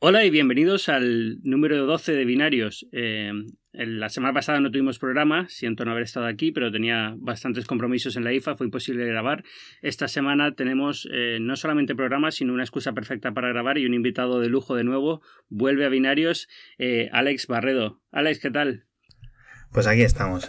Hola y bienvenidos al número 12 de Binarios. Eh, la semana pasada no tuvimos programa, siento no haber estado aquí, pero tenía bastantes compromisos en la IFA, fue imposible grabar. Esta semana tenemos eh, no solamente programa, sino una excusa perfecta para grabar y un invitado de lujo de nuevo. Vuelve a Binarios, eh, Alex Barredo. Alex, ¿qué tal? Pues aquí estamos,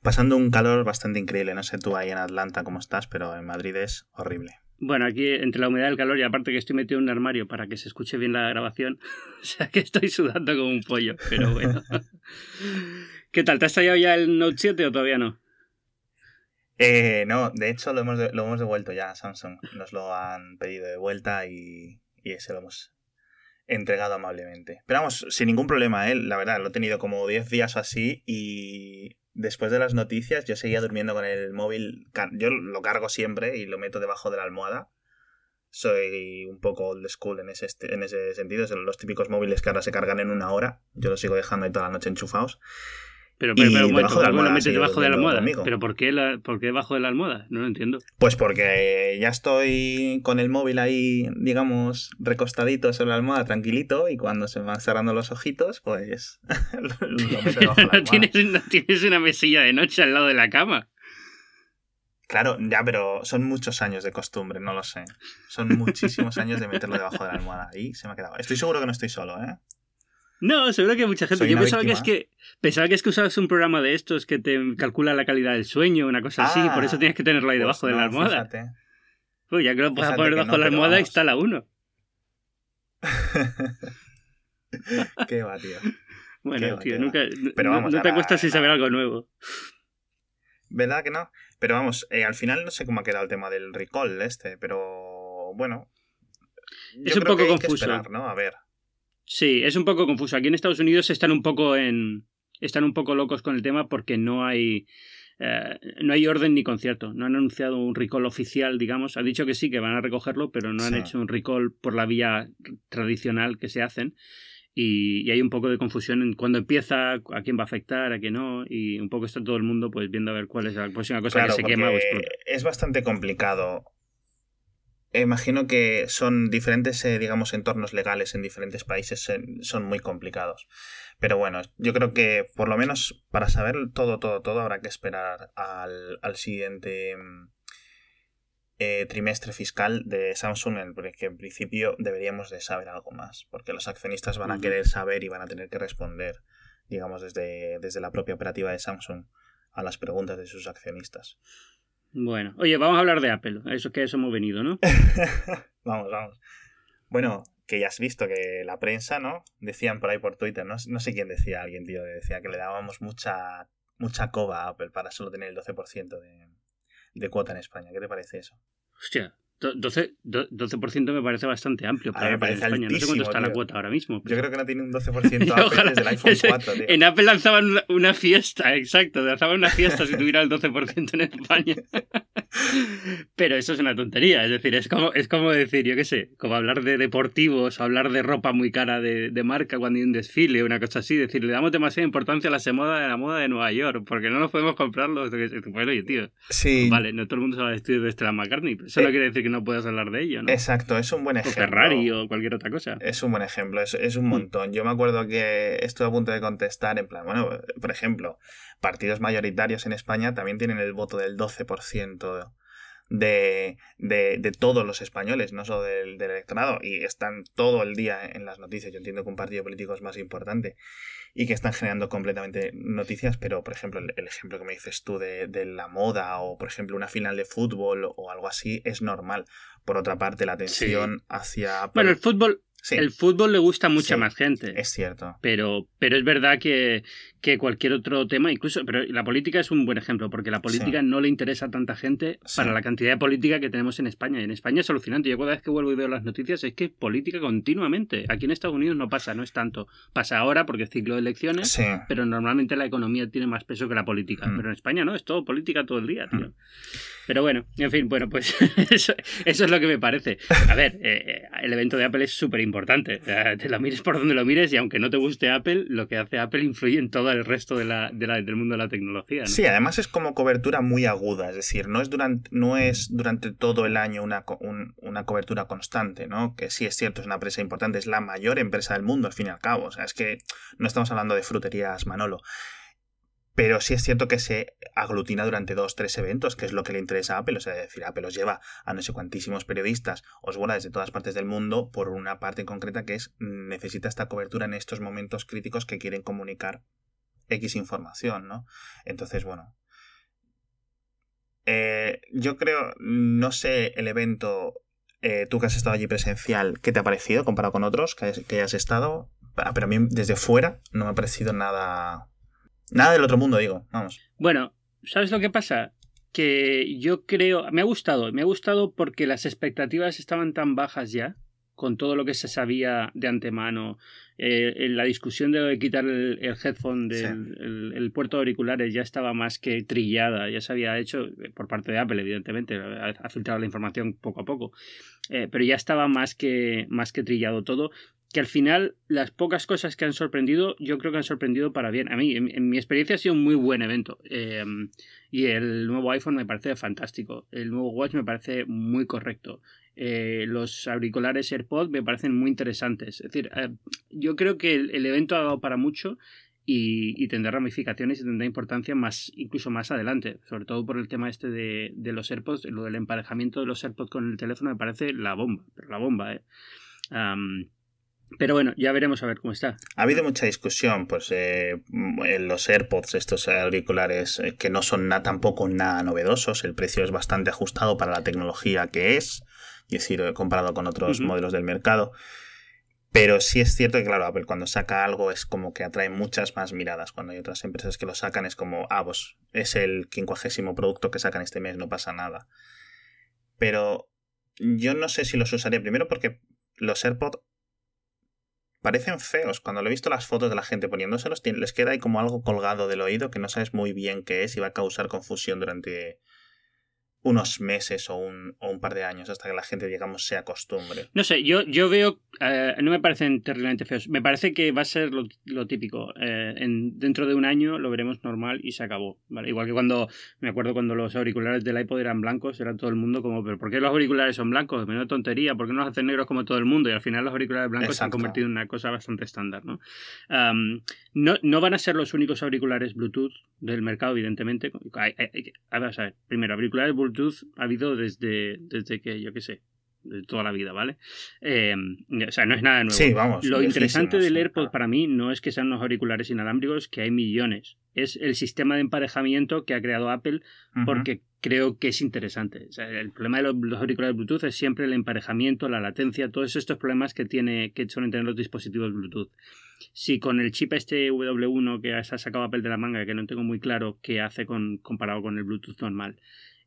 pasando un calor bastante increíble. No sé tú ahí en Atlanta cómo estás, pero en Madrid es horrible. Bueno, aquí entre la humedad y el calor, y aparte que estoy metido en un armario para que se escuche bien la grabación, o sea que estoy sudando como un pollo, pero bueno. ¿Qué tal? ¿Te has tallado ya el Note 7 o todavía no? Eh, no, de hecho lo hemos, lo hemos devuelto ya a Samsung. Nos lo han pedido de vuelta y, y ese lo hemos entregado amablemente. Pero vamos, sin ningún problema, ¿eh? la verdad, lo he tenido como 10 días o así y después de las noticias, yo seguía durmiendo con el móvil. Yo lo cargo siempre y lo meto debajo de la almohada. Soy un poco old school en ese, en ese sentido. Son los típicos móviles que ahora se cargan en una hora. Yo los sigo dejando ahí toda la noche enchufados. Pero, pero, pero debajo de la almohada, debajo de la almohada. ¿Pero por qué, la, por qué debajo de la almohada? No lo entiendo. Pues porque ya estoy con el móvil ahí, digamos, recostadito sobre la almohada, tranquilito, y cuando se me van cerrando los ojitos, pues lo meto debajo de la almohada. ¿Tienes, no tienes una mesilla de noche al lado de la cama. Claro, ya, pero son muchos años de costumbre, no lo sé. Son muchísimos años de meterlo debajo de la almohada. Ahí se me ha quedado. Estoy seguro que no estoy solo, ¿eh? No, seguro que hay mucha gente. Yo pensaba que es que pensaba que es que usabas un programa de estos que te calcula la calidad del sueño, una cosa así, por eso ah, tienes que tenerlo ahí debajo pues de la almohada. Fíjate. Pues ya que lo puedes poner debajo de la almohada, instala uno. Qué va, tío. Bueno, tío, nunca. Pero vamos, no, te acuestas sin saber algo nuevo. ¿Verdad que no? Pero vamos, eh, al final no sé cómo ha quedado el tema del recall este, pero bueno. Es un poco confuso. ¿no? A ver. Sí, es un poco confuso. Aquí en Estados Unidos están un poco en. están un poco locos con el tema porque no hay. Eh, no hay orden ni concierto. No han anunciado un recall oficial, digamos. Han dicho que sí, que van a recogerlo, pero no han hecho un recall por la vía tradicional que se hacen. Y, hay un poco de confusión en cuándo empieza, a quién va a afectar, a quién no. Y un poco está todo el mundo pues viendo a ver cuál es la próxima cosa que se quema o explota. Es bastante complicado imagino que son diferentes, eh, digamos, entornos legales en diferentes países, son muy complicados. Pero bueno, yo creo que por lo menos para saber todo, todo, todo, habrá que esperar al, siguiente mm, eh, trimestre fiscal de Samsung, porque en principio deberíamos de saber algo más, porque los accionistas van a querer saber y van a tener que responder, digamos, desde, desde la propia operativa de Samsung a las preguntas de sus accionistas. Bueno, oye, vamos a hablar de Apple. Eso que eso hemos venido, ¿no? vamos, vamos. Bueno, que ya has visto que la prensa, ¿no? Decían por ahí por Twitter, no, no sé quién decía, alguien, tío, que decía que le dábamos mucha, mucha coba a Apple para solo tener el 12% de, de cuota en España. ¿Qué te parece eso? Hostia, 12%, 12 me parece bastante amplio para España. No sé cuánto está la cuota ahora mismo. Yo creo que no tiene un 12% Apple desde el iPhone 4. Tío. En Apple lanzaban una, fiesta, exacto. Lanzaban una fiesta si tuviera el 12% en España. Pero eso es una tontería. Es decir, es como, es como decir, yo qué sé, como hablar de deportivos, hablar de ropa muy cara de, de marca cuando hay un desfile, una cosa así. Es decir, le damos demasiada importancia a la moda de la moda de Nueva York, porque no nos podemos comprar los. Bueno, oye, tío. Sí. Vale, no todo el mundo sabe vestir de Stella McCartney. Eso no eh, quiere decir que no puedas hablar de ello, ¿no? Exacto, es un buen ejemplo. O Ferrari o cualquier otra cosa. Es un buen ejemplo, es, es un mm. montón. Yo me acuerdo que estuve a punto de contestar en plan, bueno, por ejemplo, partidos mayoritarios en España también tienen el voto del 12% de, de, de, todos los españoles, no solo del, del, electorado, y están todo el día en las noticias. Yo entiendo que un partido político es más importante y que están generando completamente noticias, pero por ejemplo, el, ejemplo que me dices tú de, de, la moda o por ejemplo una final de fútbol o algo así es normal. Por otra parte, la atención hacia... Bueno, el fútbol, el fútbol le gusta a mucha más gente. Es cierto. Pero, pero es verdad que, que, cualquier otro tema, incluso, pero la política es un buen ejemplo, porque la política no le interesa a tanta gente para la cantidad de política que tenemos en España. Y en España es alucinante. Yo cada vez que vuelvo y veo las noticias es que política continuamente. Aquí en Estados Unidos no pasa, no es tanto. Pasa ahora porque es ciclo de elecciones, pero normalmente la economía tiene más peso que la política. Mm. Pero en España no, es todo política todo el día, tío. Mm. Pero bueno, en fin, bueno, pues eso, es lo que me parece. A ver, eh, eh, el evento de Apple es súper importante importante. Te lo mires por donde lo mires y aunque no te guste Apple, lo que hace Apple influye en todo el resto de la, del mundo de la tecnología. Sí, además es como cobertura muy aguda, es decir, no es durante, no es durante todo el año una, una cobertura constante, ¿no? Que sí es cierto, es una empresa importante, es la mayor empresa del mundo al fin y al cabo. O sea, es que no estamos hablando de fruterías Manolo. Pero sí es cierto que se aglutina durante dos, tres eventos, que es lo que le interesa a Apple. O sea, decir, Apple os lleva a no sé cuantísimos periodistas, os vuela desde todas partes del mundo por una parte en concreta que es necesita esta cobertura en estos momentos críticos que quieren comunicar X información, ¿no? Entonces, bueno. Eh, yo creo, no sé el evento, eh, tú que has estado allí presencial, ¿qué te ha parecido comparado con otros que, que hayas estado? Ah, pero a mí desde fuera no me ha parecido nada Nada del otro mundo, digo, vamos. Bueno, ¿sabes lo que pasa? Que yo creo, me ha gustado, me ha gustado porque las expectativas estaban tan bajas ya, con todo lo que se sabía de antemano, eh, en la discusión de quitar el, headphone del el, puerto de auriculares ya estaba más que trillada, ya se había hecho eh, por parte de Apple, evidentemente, ha, filtrado la información poco a poco, eh, pero ya estaba más que, más que trillado todo que al final las pocas cosas que han sorprendido, yo creo que han sorprendido para bien. A mí, en, mi experiencia, ha sido un muy buen evento. Em, y el nuevo iPhone me parece fantástico. El nuevo Watch me parece muy correcto. Eh, los auriculares AirPods me parecen muy interesantes. Es decir, eh, yo creo que el, evento ha dado para mucho y, tendrá ramificaciones y tendrá importancia más, incluso más adelante. Sobre todo por el tema este de, los AirPods, lo del emparejamiento de los AirPods con el teléfono me parece la bomba. la bomba, ¿eh? Pero bueno, ya veremos a ver cómo está. Ha habido mucha discusión, pues, eh, en los AirPods, estos auriculares eh, que no son tampoco nada novedosos. El precio es bastante ajustado para la tecnología que es, es decir, eh, comparado con otros modelos del mercado. Pero sí es cierto que, claro, Apple cuando saca algo es como que atrae muchas más miradas. Cuando hay otras empresas que lo sacan es como, ah, pues es el quincuagésimo producto que sacan este mes, no pasa nada. Pero yo no sé si los usaría primero porque los AirPods parecen feos. Cuando lo he visto las fotos de la gente poniéndoselos, les queda ahí como algo colgado del oído que no sabes muy bien qué es y va a causar confusión durante unos meses o un, o un, par de años hasta que la gente, digamos, se acostumbre. No sé, yo, yo veo, eh, no me parecen terriblemente feos, me parece que va a ser lo, típico. Eh, en, dentro de un año lo veremos normal y se acabó. ¿vale? Igual que cuando, me acuerdo cuando los auriculares del iPod eran blancos, era todo el mundo como, pero ¿por qué los auriculares son blancos? Menuda tontería, ¿por qué no los hacen negros como todo el mundo? Y al final los auriculares blancos se han convertido en una cosa bastante estándar, ¿no? No, no van a ser los únicos auriculares Bluetooth del mercado, evidentemente. A ver, a ver, primero, auriculares Bluetooth ha habido desde, desde que, yo qué sé, de toda la vida, ¿vale? Em, o sea, no es nada nuevo. Sí, vamos. Lo interesante del AirPod para mí no es que sean unos auriculares inalámbricos, que hay millones. Es el sistema de emparejamiento que ha creado Apple porque creo que es interesante. O sea, el problema de los, auriculares Bluetooth es siempre el emparejamiento, la latencia, todos estos problemas que, tiene, que suelen tener los dispositivos Bluetooth. Si con el chip este W1 que ha sacado Apple de la manga, que no tengo muy claro qué hace con, comparado con el Bluetooth normal,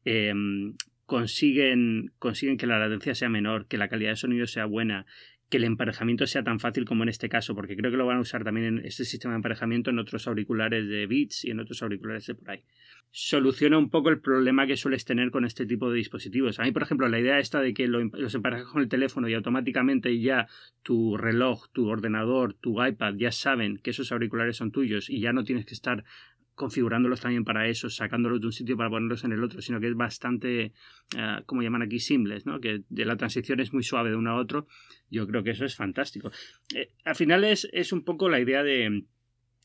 em, consiguen, consiguen que la latencia sea menor, que la calidad de sonido sea buena, que el emparejamiento sea tan fácil como en este caso, porque creo que lo van a usar también en este sistema de emparejamiento en otros auriculares de Beats y en otros auriculares de por ahí. Soluciona un poco el problema que sueles tener con este tipo de dispositivos. A mí, por ejemplo, la idea esta de que los emparejas con el teléfono y automáticamente ya tu reloj, tu ordenador, tu iPad ya saben que esos auriculares son tuyos y ya no tienes que estar configurándolos también para eso, sacándolos de un sitio para ponerlos en el otro, sino que es bastante, uh, como llaman aquí, simples, ¿no? que de la transición es muy suave de uno a otro. Yo creo que eso es fantástico. Eh, al final es, es, un poco la idea de,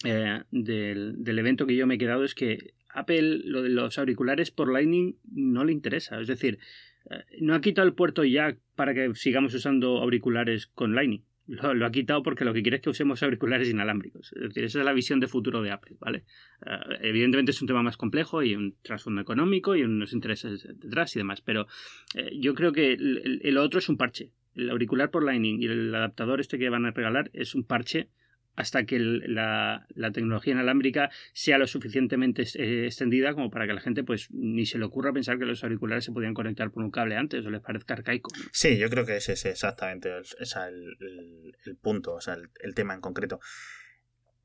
eh, del, del, evento que yo me he quedado, es que Apple, lo de los auriculares por Lightning, no le interesa. Es decir, no ha quitado el puerto jack para que sigamos usando auriculares con Lightning. Lo, ha quitado porque lo que quiere es que usemos auriculares inalámbricos. Es decir, esa es la visión de futuro de Apple, ¿vale? Eh, evidentemente es un tema más complejo y un trasfondo económico y unos intereses detrás y demás, pero eh, yo creo que el, otro es un parche. El auricular por Lightning y el adaptador este que van a regalar es un parche hasta que la, tecnología inalámbrica sea lo suficientemente eh, extendida como para que la gente pues ni se le ocurra pensar que los auriculares se podían conectar por un cable antes o les parezca arcaico. Sí, yo creo que ese es exactamente el, el, punto, o sea, el, tema en concreto.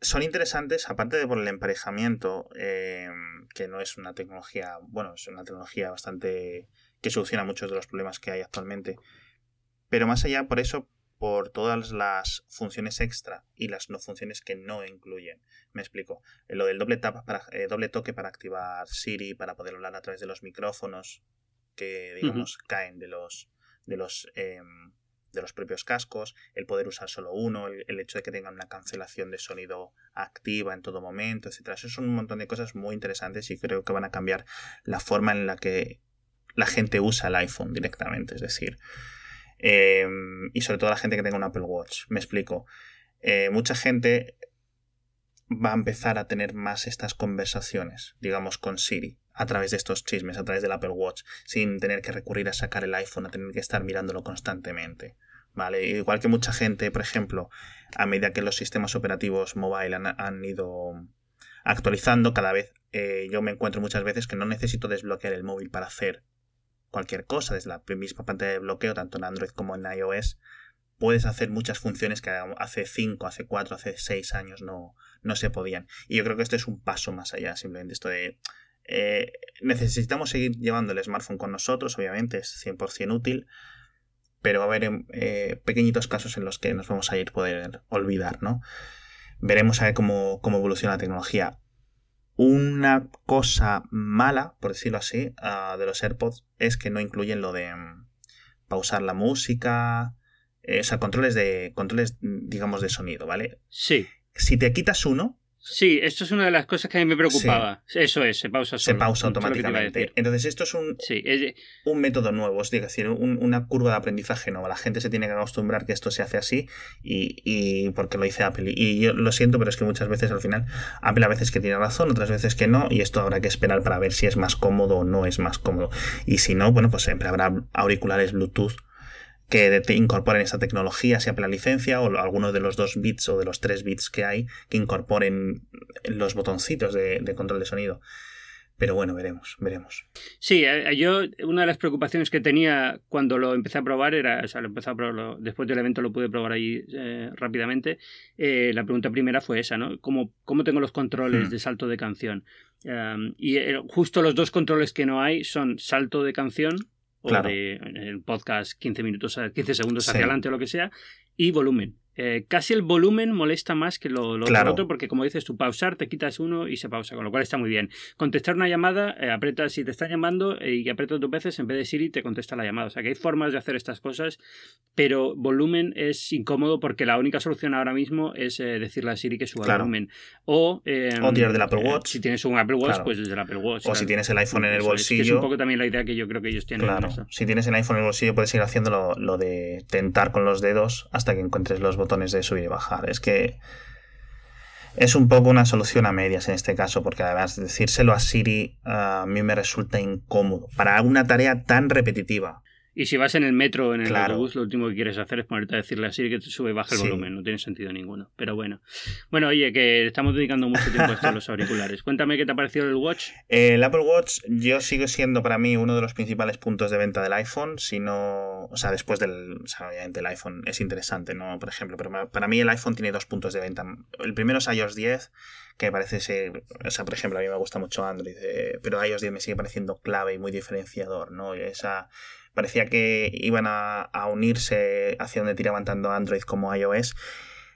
Son interesantes, aparte de por el emparejamiento, eh, que no es una tecnología, bueno, es una tecnología bastante que soluciona muchos de los problemas que hay actualmente. Pero más allá, por eso por todas las funciones extra y las no funciones que no incluyen. Me explico. Eh, lo del doble, para, eh, doble toque para activar Siri, para poder hablar a través de los micrófonos que, digamos, caen de los, de los, em, de los propios cascos, el poder usar solo uno, el, hecho de que tengan una cancelación de sonido activa en todo momento, etc. Eso son un montón de cosas muy interesantes y creo que van a cambiar la forma en la que la gente usa el iPhone directamente. Es decir, em, y sobre todo la gente que tenga un Apple Watch. Me explico. Eh, mucha gente va a empezar a tener más estas conversaciones, digamos, con Siri, a través de estos chismes, a través del Apple Watch, sin tener que recurrir a sacar el iPhone, a tener que estar mirándolo constantemente. ¿Vale? Igual que mucha gente, por ejemplo, a medida que los sistemas operativos mobile han, ido actualizando, cada vez eh, yo me encuentro muchas veces que no necesito desbloquear el móvil para hacer cualquier cosa, desde la misma pantalla de bloqueo, tanto en Android como en iOS, puedes hacer muchas funciones que hace 5, hace 4, hace 6 años no, no se podían. Y yo creo que esto es un paso más allá, simplemente esto de... Eh, necesitamos seguir llevando el smartphone con nosotros, obviamente es 100% útil, pero va a haber eh, pequeñitos casos en los que nos vamos a ir poder olvidar, ¿no? Veremos a ver cómo, cómo evoluciona la tecnología. Una cosa mala, por decirlo así, ah, de los AirPods es que no incluyen lo de mm, pausar la música, eh, o sea, controles de, controles, digamos, de sonido, ¿vale? Sí. Si te quitas uno, Sí, esto es una de las cosas que a mí me preocupaba. Eso es, se pausa Se pausa automáticamente. Entonces, esto es un, un método nuevo, es decir, una curva de aprendizaje nueva. La gente se tiene que acostumbrar que esto se hace así y, porque lo dice Apple. Y yo lo siento, pero es que muchas veces al final, Apple a veces que tiene razón, otras veces que no, y esto habrá que esperar para ver si es más cómodo o no es más cómodo. Y si no, bueno, pues siempre habrá auriculares Bluetooth que te incorporen esa tecnología, sea por la licencia o alguno de los dos bits o de los tres bits que hay que incorporen los botoncitos de, control de sonido. Pero bueno, veremos, veremos. Sí, eh, yo una de las preocupaciones que tenía cuando lo empecé a probar era, o sea, lo empecé a probarlo, después del evento lo pude probar ahí eh, rápidamente. Eh, la pregunta primera fue esa, ¿no? ¿Cómo, cómo tengo los controles hmm. de salto de canción? y justo los dos controles que no hay son salto de canción o de, el podcast 15 minutos, 15 segundos hacia adelante o lo que sea, y volumen. Eh, casi el volumen molesta más que lo, otro, porque como dices, tú pausar, te quitas uno y se pausa, con lo cual está muy bien. Contestar una llamada, eh, apretas si te está llamando eh, y apretas dos veces, en vez de Siri te contesta la llamada. O sea que hay formas de hacer estas cosas, pero volumen es incómodo porque la única solución ahora mismo es decirle a Siri que suba el volumen. O, o tirar del Apple Watch. si tienes un Apple Watch, pues desde el Apple Watch. O si tienes el iPhone en el bolsillo. Es, un poco también la idea que yo creo que ellos tienen. Claro. Si tienes el iPhone en el bolsillo, puedes ir haciendo lo, lo de tentar con los dedos hasta que encuentres los botones de subir y bajar. Es que es un poco una solución a medias en este caso, porque además decírselo a Siri a mí me resulta incómodo para una tarea tan repetitiva. Y si vas en el metro, en el autobús, lo último que quieres hacer es ponerte a decirle así que te sube y baja el volumen. No tiene sentido ninguno. Pero bueno. Bueno, oye, que estamos dedicando mucho tiempo a esto los auriculares. Cuéntame qué te ha parecido el Watch. El Apple Watch, yo sigo siendo para mí uno de los principales puntos de venta del iPhone. Si no. O sea, después del. O sea, obviamente el iPhone es interesante, ¿no? Por ejemplo, pero para mí el iPhone tiene dos puntos de venta. El primero es iOS 10 que parece ser, o sea, por ejemplo, a mí me gusta mucho Android, eh, pero iOS 10 me sigue pareciendo clave y muy diferenciador, ¿no? Esa, parecía que iban a, unirse hacia donde tiraban tanto Android como iOS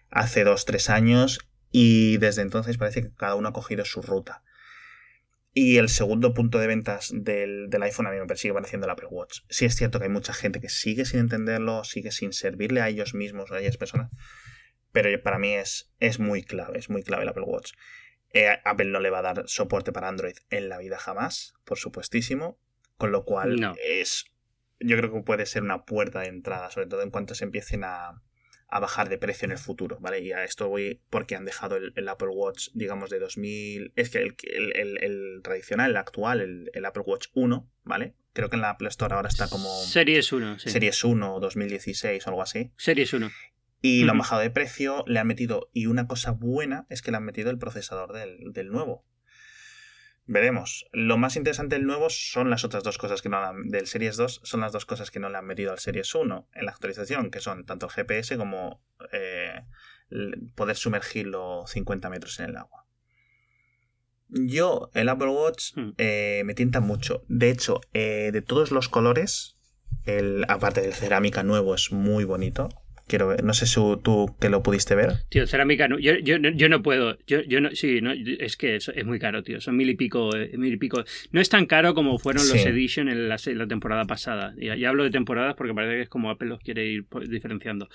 hace dos, tres años y desde entonces parece que cada uno ha cogido su ruta. Y el segundo punto de ventas del, iPhone a mí me sigue pareciendo el Apple Watch. Sí es cierto que hay mucha gente que sigue sin entenderlo, sigue sin servirle a ellos mismos o a ellas personas, pero para mí es, es muy clave, es muy clave el Apple Watch. Eh, Apple no le va a dar soporte para Android en la vida jamás, por supuestísimo, con lo cual es yo creo que puede ser una puerta de entrada, sobre todo en cuanto se empiecen a, bajar de precio en el futuro, ¿vale? Y a esto voy porque han dejado el, Apple Watch, digamos, de 2000... Es que el, tradicional, el actual, el, Apple Watch 1, ¿vale? Creo que en la Apple Store ahora está como... Series 1, sí. Series 1, 2016 o algo así. Series 1. Y lo han bajado de precio, le han metido... Y una cosa buena es que le han metido el procesador del, del nuevo, Veremos. Lo más interesante del nuevo son las otras dos cosas que no han, del Series 2, son las dos cosas que no le han metido al Series 1 en la actualización, que son tanto el GPS como eh, poder sumergirlo 50 metros en el agua. Yo, el Apple Watch hmm. eh, me tienta mucho. De hecho, eh, de todos los colores, el, aparte del cerámica nuevo es muy bonito, Quiero ver. No sé si tú que lo pudiste ver. Tío, cerámica, no, yo, yo, yo, no puedo. Yo, yo no, sí, no, es que es, es, muy caro, tío. Son mil y pico, eh, mil y pico. No es tan caro como fueron los Edition en la, la temporada pasada. Ya, ya, hablo de temporadas porque parece que es como Apple los quiere ir diferenciando.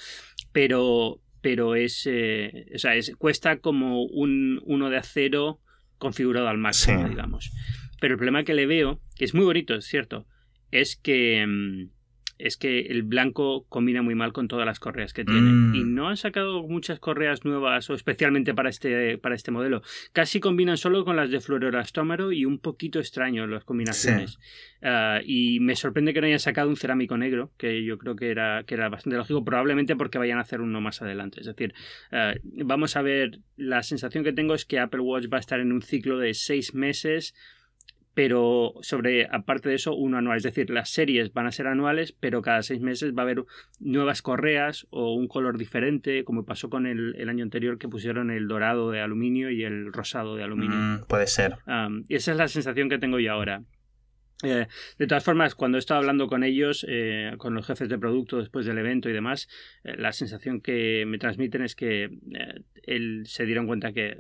Pero, pero es, eh, o sea, es, cuesta como un uno de acero configurado al máximo, digamos. Pero el problema que le veo, que es muy bonito, es cierto, es que mm, es que el blanco combina muy mal con todas las correas que tiene. Mm. Y no han sacado muchas correas nuevas, o especialmente para este, para este modelo. Casi combinan solo con las de fluororastómero y un poquito extraño las combinaciones. Ah, y me sorprende que no hayan sacado un cerámico negro, que yo creo que era, que era bastante lógico, probablemente porque vayan a hacer uno más adelante. Es decir, ah, vamos a ver, la sensación que tengo es que Apple Watch va a estar en un ciclo de seis meses pero sobre, aparte de eso, uno anual. Es decir, las series van a ser anuales, pero cada seis meses va a haber nuevas correas o un color diferente, como pasó con el, año anterior que pusieron el dorado de aluminio y el rosado de aluminio. Mm, puede ser. y esa es la sensación que tengo yo ahora. Eh, de todas formas, cuando he estado hablando con ellos, eh, con los jefes de producto después del evento y demás, eh, la sensación que me transmiten es que él, se dieron cuenta que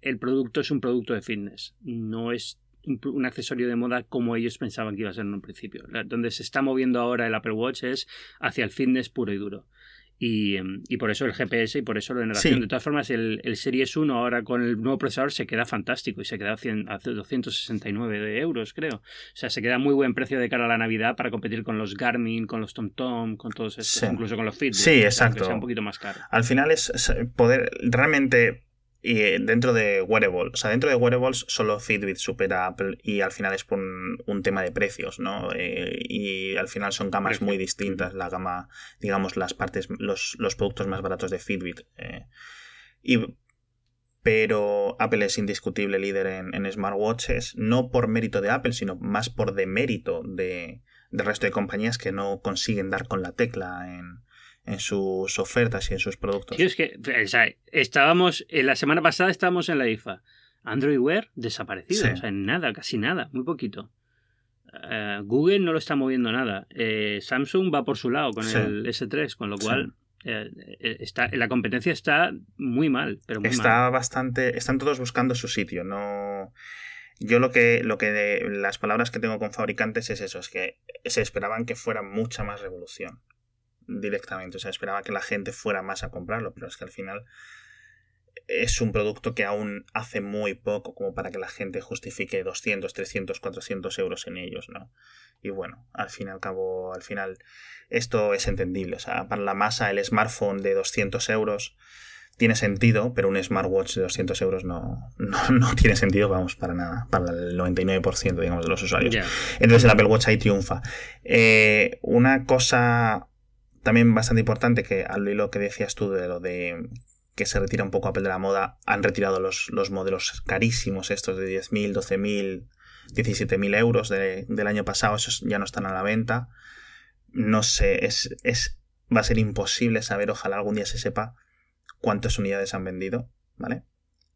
el producto es un producto de fitness, no es un accesorio de moda como ellos pensaban que iba a ser en un principio. Donde se está moviendo ahora el Apple Watch es hacia el fitness puro y duro. Y, em, y, por eso el GPS y por eso la generación. De todas formas, el, el, Series 1 ahora con el nuevo procesador se queda fantástico y se queda a, 100, a 269 de euros, creo. O sea, se queda muy buen precio de cara a la Navidad para competir con los Garmin, con los TomTom, con todos estos, incluso con los Fitbit. Sí, exacto. un poquito más caro. Al final es poder realmente y eh, dentro de wearables, o sea, dentro de wearables solo Fitbit supera a Apple y al final es por un, tema de precios, ¿no? Eh, y al final son gamas muy distintas, la gama, digamos, las partes, los, productos más baratos de Fitbit. Eh, y, pero Apple es indiscutible líder en, smartwatches, no por mérito de Apple, sino más por demérito de, del resto de compañías que no consiguen dar con la tecla en, en sus ofertas y en sus productos. es que, estábamos, en la semana pasada estábamos en la IFA. Android Wear desaparecido, o sea, nada, casi nada, muy poquito. Eh, Google no lo está moviendo nada. Eh, Samsung va por su lado con el S3, con lo cual eh, está, la competencia está muy mal. Pero está bastante. Están todos buscando su sitio. No. Yo lo que, lo que las palabras que tengo con fabricantes es eso, es que se esperaban que fuera mucha más revolución directamente. O sea, esperaba que la gente fuera más a comprarlo, pero es que al final es un producto que aún hace muy poco como para que la gente justifique 200, 300, 400 euros en ellos, ¿no? Y bueno, al fin y al cabo, al final, esto es entendible. O sea, para la masa, el smartphone de 200 euros tiene sentido, pero un smartwatch de 200 euros no, no, tiene sentido, vamos, para nada, para el 99%, digamos, de los usuarios. Entonces el Apple Watch ahí triunfa. Eh, una cosa también bastante importante que al lo que decías tú de lo de que se retira un poco Apple de la moda, han retirado los, los modelos carísimos estos de 10.000, 12.000, 17.000 euros del año pasado, esos ya no están a la venta. No sé, es, es, va a ser imposible saber, ojalá algún día se sepa cuántas unidades han vendido, ¿vale?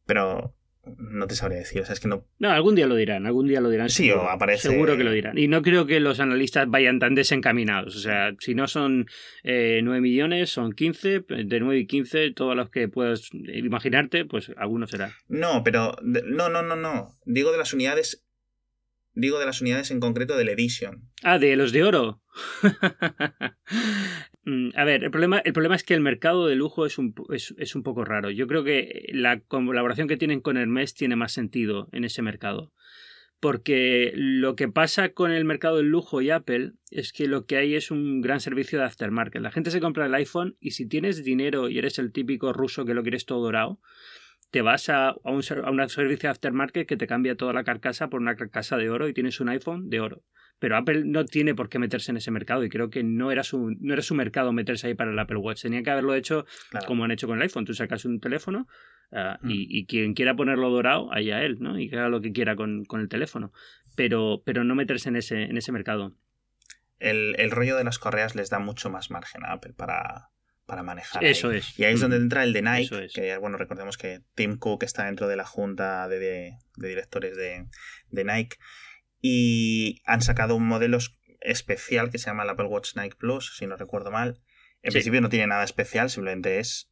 Pero no te sabría decir, o sea, es que no... No, algún día lo dirán, algún día lo dirán. Sí, seguro, o aparece... Seguro que lo dirán. Y no creo que los analistas vayan tan desencaminados, o sea, si no son eh, 9 millones, son 15, de 9 y 15, todos los que puedas imaginarte, pues alguno será. No, pero... No, no, no, no. Digo de las unidades... Digo de las unidades en concreto del Edition. Ah, de los de oro. Mm, a ver, el problema, es que el mercado de lujo es un, es, un poco raro. Yo creo que la colaboración que tienen con Hermes tiene más sentido en ese mercado. Porque lo que pasa con el mercado del lujo y Apple es que lo que hay es un gran servicio de aftermarket. La gente se compra el iPhone y si tienes dinero y eres el típico ruso que lo quieres todo dorado, te vas a, a, un, a un servicio de aftermarket que te cambia toda la carcasa por una carcasa de oro y tienes un iPhone de oro. Pero Apple no tiene por qué meterse en ese mercado y creo que no era su, no era su mercado meterse ahí para el Apple Watch. Tenía que haberlo hecho como han hecho con el iPhone. Tú sacas un teléfono ah, mm. y, quien quiera ponerlo dorado, allá él, ¿no? Y que haga lo que quiera con, el teléfono. Pero, pero no meterse en ese, en ese mercado. El, rollo de las correas les da mucho más margen a Apple para, para manejar. Eso es. Y ahí es donde mm. entra el de Nike, que bueno, recordemos que Tim Cook está dentro de la junta de, directores de, de, Nike y han sacado un modelo especial que se llama el Apple Watch Nike Plus, si no recuerdo mal, En principio no tiene nada especial, simplemente es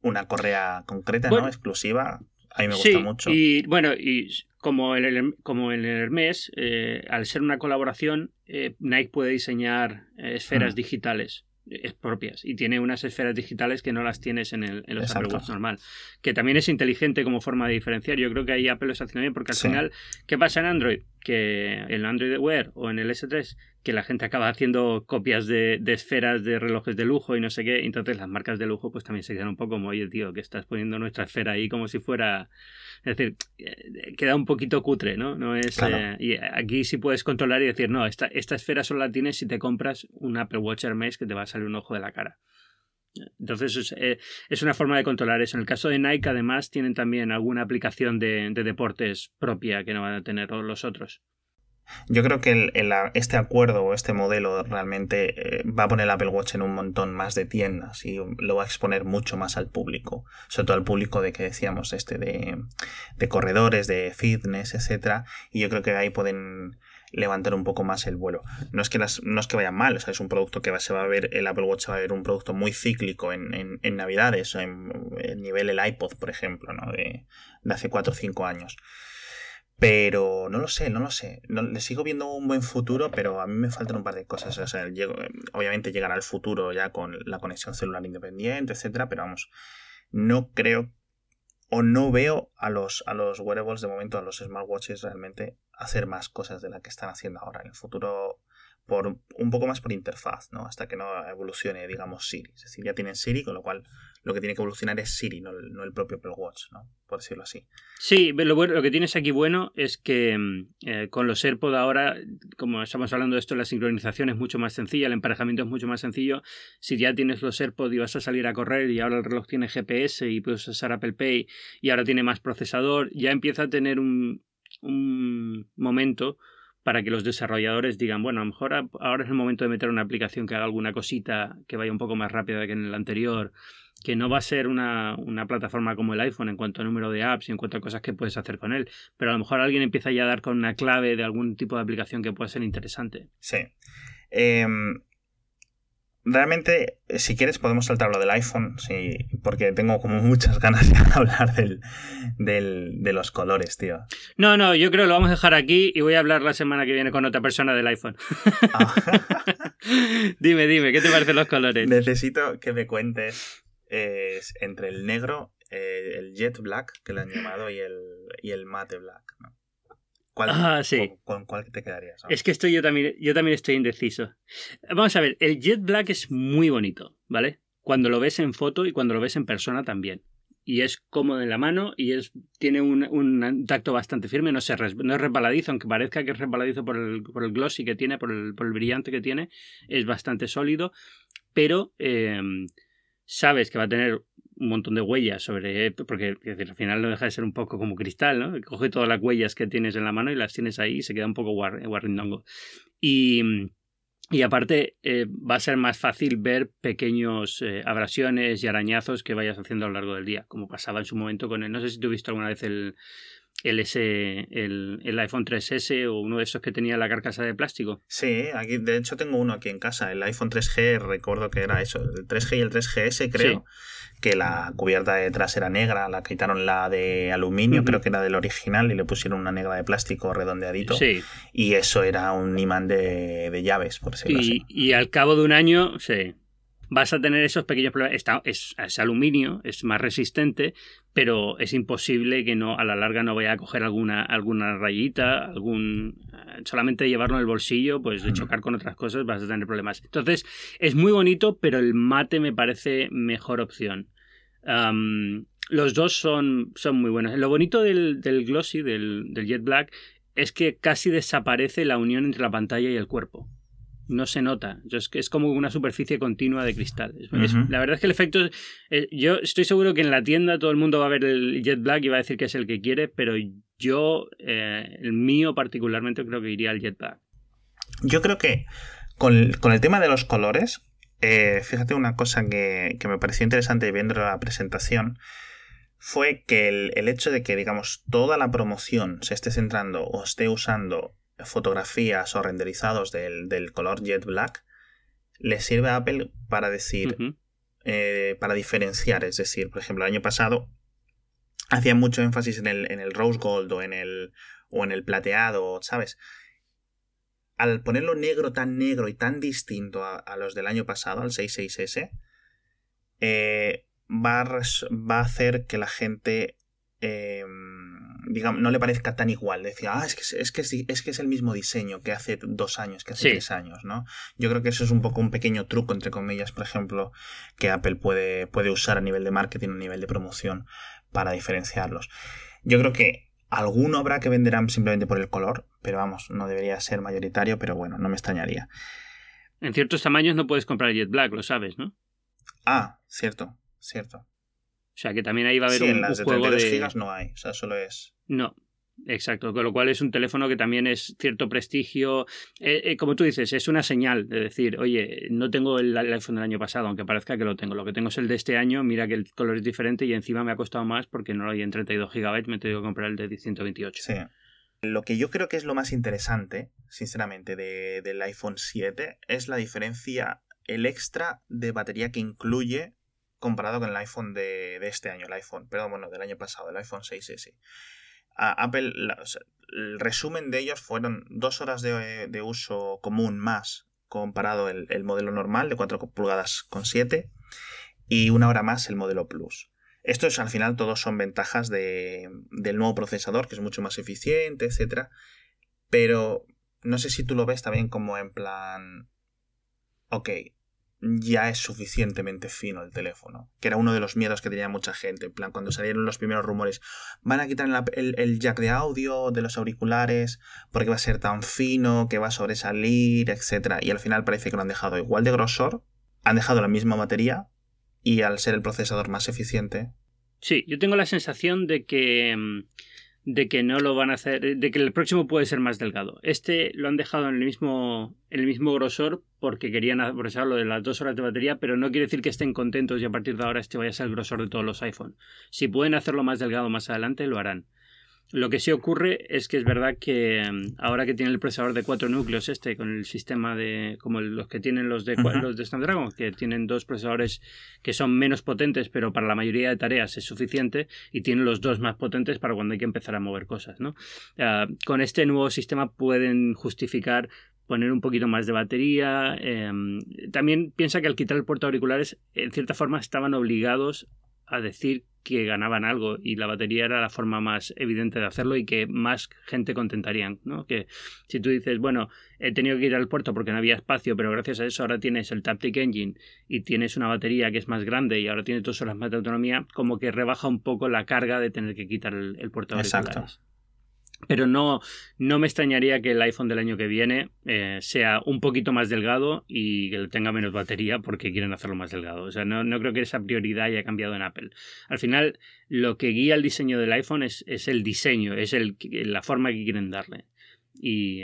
una correa concreta, ¿no? Exclusiva. A mí me gusta mucho. Y bueno, y como el, como el Hermes, eh, al ser una colaboración, eh, Nike puede diseñar eh, esferas mm. digitales propias y tiene unas esferas digitales que no las tienes en, el, en los Apple Watch normal que también es inteligente como forma de diferenciar. Yo creo que ahí Apple lo está haciendo bien porque al final ¿qué pasa en Android? que en el Android Wear o en el S3 que la gente acaba haciendo copias de, esferas de relojes de lujo y no sé qué entonces las marcas de lujo pues también se quedan un poco como oye tío que estás poniendo nuestra esfera ahí como si fuera es decir, eh, queda un poquito cutre, ¿no? no es, eh, y aquí sí puedes controlar y decir, no, esta, esta esfera solo la tienes si te compras un Apple Watch Hermes que te va a salir un ojo de la cara. Entonces es, eh, es, una forma de controlar eso. En el caso de Nike, además, tienen también alguna aplicación de, de deportes propia que no van a tener los otros. Yo creo que este acuerdo o este modelo realmente eh, va a poner el Apple Watch en un montón más de tiendas y lo va a exponer mucho más al público, sobre todo al público de que decíamos este de, corredores, de fitness, etcétera, y yo creo que ahí pueden levantar un poco más el vuelo. No es que no es que vayan mal, o sea, es un producto que se va a ver, el Apple Watch va a ver un producto muy cíclico en, en, en Navidades, en, en, nivel el iPod, por ejemplo, ¿no? de, de hace 4 o 5 años. Pero no lo sé, no lo sé. le sigo viendo un buen futuro, pero a mí me faltan un par de cosas. O sea, obviamente llegará al futuro ya con la conexión celular independiente, etcétera, pero vamos, no creo o no veo a los, a los wearables de momento, a los smartwatches realmente hacer más cosas de las que están haciendo ahora. En el futuro por un poco más por interfaz, ¿no? Hasta que no evolucione, digamos, Siri. Es decir, ya tienen Siri, con lo cual lo que tiene que evolucionar es Siri, no el, propio Apple Watch, ¿no? Por decirlo así. Sí, lo, bueno, lo que tienes aquí bueno es que mm, eh, con los AirPods ahora, como estamos hablando de esto, la sincronización es mucho más sencilla, el emparejamiento es mucho más sencillo. Si ya tienes los AirPods y vas a salir a correr y ahora el reloj tiene GPS y puedes usar Apple Pay y ahora tiene más procesador, ya empieza a tener un, un momento para que los desarrolladores digan, bueno, a lo mejor ahora es el momento de meter una aplicación que haga alguna cosita que vaya un poco más rápida que en el anterior, que no va a ser una, una, plataforma como el iPhone en cuanto a número de apps y en cuanto a cosas que puedes hacer con él, pero a lo mejor alguien empieza ya a dar con una clave de algún tipo de aplicación que pueda ser interesante. Sí. Eh, Realmente, eh, si quieres, podemos saltar lo del iPhone, sí, porque tengo como muchas ganas de hablar del, de los colores, tío. No, no, yo creo que lo vamos a dejar aquí y voy a hablar la semana que viene con otra persona del iPhone. Ah. dime, dime, ¿qué te parecen los colores? Necesito que me cuentes entre el negro, eh, el jet black, que le han llamado, y el, y el mate black, ¿no? ¿Cuál, ah, sí. ¿con, cuál te quedarías? Es que estoy yo también, yo también estoy indeciso. Vamos a ver, el Jet Black es muy bonito, ¿vale? Cuando lo ves en foto y cuando lo ves en persona también. Y es cómodo en la mano y es, tiene un, tacto bastante firme, no, se no es resbaladizo, aunque parezca que es resbaladizo por el, por el glossy que tiene, por el, por el brillante que tiene, es bastante sólido, pero eh, sabes que va a tener un montón de huellas sobre. Porque al final no deja de ser un poco como cristal, ¿no? Coge todas las huellas que tienes en la mano y las tienes ahí y se queda un poco guarrindongo. Y. Aparte eh, va a ser más fácil ver pequeños eh, abrasiones y arañazos que vayas haciendo a lo largo del día, como pasaba en su momento con el... No sé si tú has visto alguna vez el, el, S, el, el, iPhone 3S o uno de esos que tenía la carcasa de plástico. Sí, aquí de hecho tengo uno aquí en casa, el iPhone 3G, recuerdo que era eso, el 3G y el 3GS creo, que la cubierta de detrás era negra, la quitaron la de aluminio, creo que era del original, y le pusieron una negra de plástico redondeadito. Sí. Y eso era un imán de, de llaves, por decirlo y, así. Y al cabo de un año, sí, vas a tener esos pequeños problemas. es, es, aluminio, es más resistente, pero es imposible que no a la larga no vaya a coger alguna, alguna rayita, algún eh, solamente llevarlo en el bolsillo, pues de chocar con otras cosas vas a tener problemas. Entonces, es muy bonito, pero el mate me parece mejor opción. los dos son, son muy buenos. Lo bonito del, del glossy, del, del Jet Black, es que casi desaparece la unión entre la pantalla y el cuerpo no se nota. Es, es como una superficie continua de cristal. la verdad es que el efecto. Eh, yo estoy seguro que en la tienda todo el mundo va a ver el Jet Black y va a decir que es el que quiere, pero yo, eh, el mío particularmente, creo que iría al Jet Black. Yo creo que con, el tema de los colores, eh, fíjate una cosa que, me pareció interesante viendo la presentación fue que el, el, hecho de que, digamos, toda la promoción se esté centrando o esté usando fotografías o renderizados del, color jet black, le sirve a Apple para decir, eh, para diferenciar. Es decir, por ejemplo, el año pasado hacía mucho énfasis en el, en el rose gold o en el, o en el plateado, ¿sabes? Al ponerlo negro, tan negro y tan distinto a, los del año pasado, al 66S, eh, va, a va, a hacer que la gente eh, digamos, no le parezca tan igual. Decía, ah, es que es, que es, que es el mismo diseño que hace dos años, que hace tres años, ¿no? Yo creo que eso es un poco un pequeño truco, entre comillas, por ejemplo, que Apple puede, puede usar a nivel de marketing, a nivel de promoción, para diferenciarlos. Yo creo que alguno habrá que venderán simplemente por el color, pero vamos, no debería ser mayoritario, pero bueno, no me extrañaría. En ciertos tamaños no puedes comprar Jet Black, lo sabes, ¿no? Ah, cierto, cierto. O sea que también ahí va a haber sí, un, en las un de juego 32 de. gigas no hay, o sea, solo es. No, Exacto, con lo cual es un teléfono que también es cierto prestigio. Eh, eh, como tú dices, es una señal de decir, oye, no tengo el, el, iPhone del año pasado, aunque parezca que lo tengo. Lo que tengo es el de este año, mira que el color es diferente y encima me ha costado más porque no lo hay en 32 GB, me he tenido que comprar el de 128. Sí. Lo que yo creo que es lo más interesante, sinceramente, de, del iPhone 7 es la diferencia, el extra de batería que incluye comparado con el iPhone de, este año, el iPhone, perdón, bueno, del año pasado, el iPhone 6S. A Apple, el resumen de ellos fueron dos horas de, uso común más comparado el, el, modelo normal de 4 pulgadas con 7 y una hora más el modelo Plus. Esto es al final todos son ventajas de, del nuevo procesador que es mucho más eficiente, etc. Pero no sé si tú lo ves también como en plan, ok, ya es suficientemente fino el teléfono. Que era uno de los miedos que tenía mucha gente. En plan, cuando salieron los primeros rumores, van a quitar el, jack de audio de los auriculares porque va a ser tan fino, que va a sobresalir, etc. Y al final parece que lo han dejado igual de grosor, han dejado la misma batería y al ser el procesador más eficiente. Sí, yo tengo la sensación de que de que no lo van a hacer, de que el próximo puede ser más delgado. Este lo han dejado en el mismo, en el mismo grosor porque querían aprovechar lo de las dos horas de batería, pero no quiere decir que estén contentos y a partir de ahora este vaya a ser el grosor de todos los iPhone. Si pueden hacerlo más delgado más adelante, lo harán. Lo que sí ocurre es que es verdad que mm, ahora que tiene el procesador de cuatro núcleos este, con el sistema de, como los que tienen los de, uh -huh. los de Snapdragon, que tienen dos procesadores que son menos potentes, pero para la mayoría de tareas es suficiente, y tienen los dos más potentes para cuando hay que empezar a mover cosas. ¿no? Uh, con este nuevo sistema pueden justificar poner un poquito más de batería. Eh, también piensa que al quitar el puerto de auriculares, en cierta forma estaban obligados a decir que ganaban algo y la batería era la forma más evidente de hacerlo y que más gente contentarían, ¿no? Que si tú dices, bueno, he tenido que ir al puerto porque no había espacio, pero gracias a eso ahora tienes el Taptic Engine y tienes una batería que es más grande y ahora tienes dos horas más de autonomía, como que rebaja un poco la carga de tener que quitar el, puerto de auriculares. Pero no, no me extrañaría que el iPhone del año que viene eh, sea un poquito más delgado y que tenga menos batería porque quieren hacerlo más delgado. O sea, no, no, creo que esa prioridad haya cambiado en Apple. Al final, lo que guía el diseño del iPhone es, es el diseño, es el, la forma que quieren darle. Y,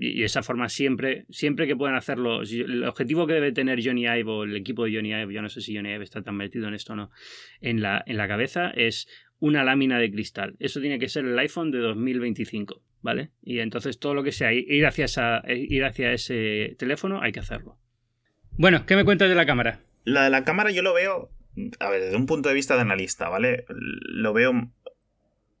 esa forma siempre, siempre que puedan hacerlo, el objetivo que debe tener Johnny Ive o el equipo de Johnny Ive, yo no sé si Johnny Ive está tan metido en esto o no, en la, en la cabeza, es una lámina de cristal. Eso tiene que ser el iPhone de 2025, ¿vale? Y entonces todo lo que sea ir hacia, esa, ir hacia ese teléfono hay que hacerlo. Bueno, ¿qué me cuentas de la cámara? La de la cámara yo lo veo, a ver, desde un punto de vista de analista, ¿vale? Lo veo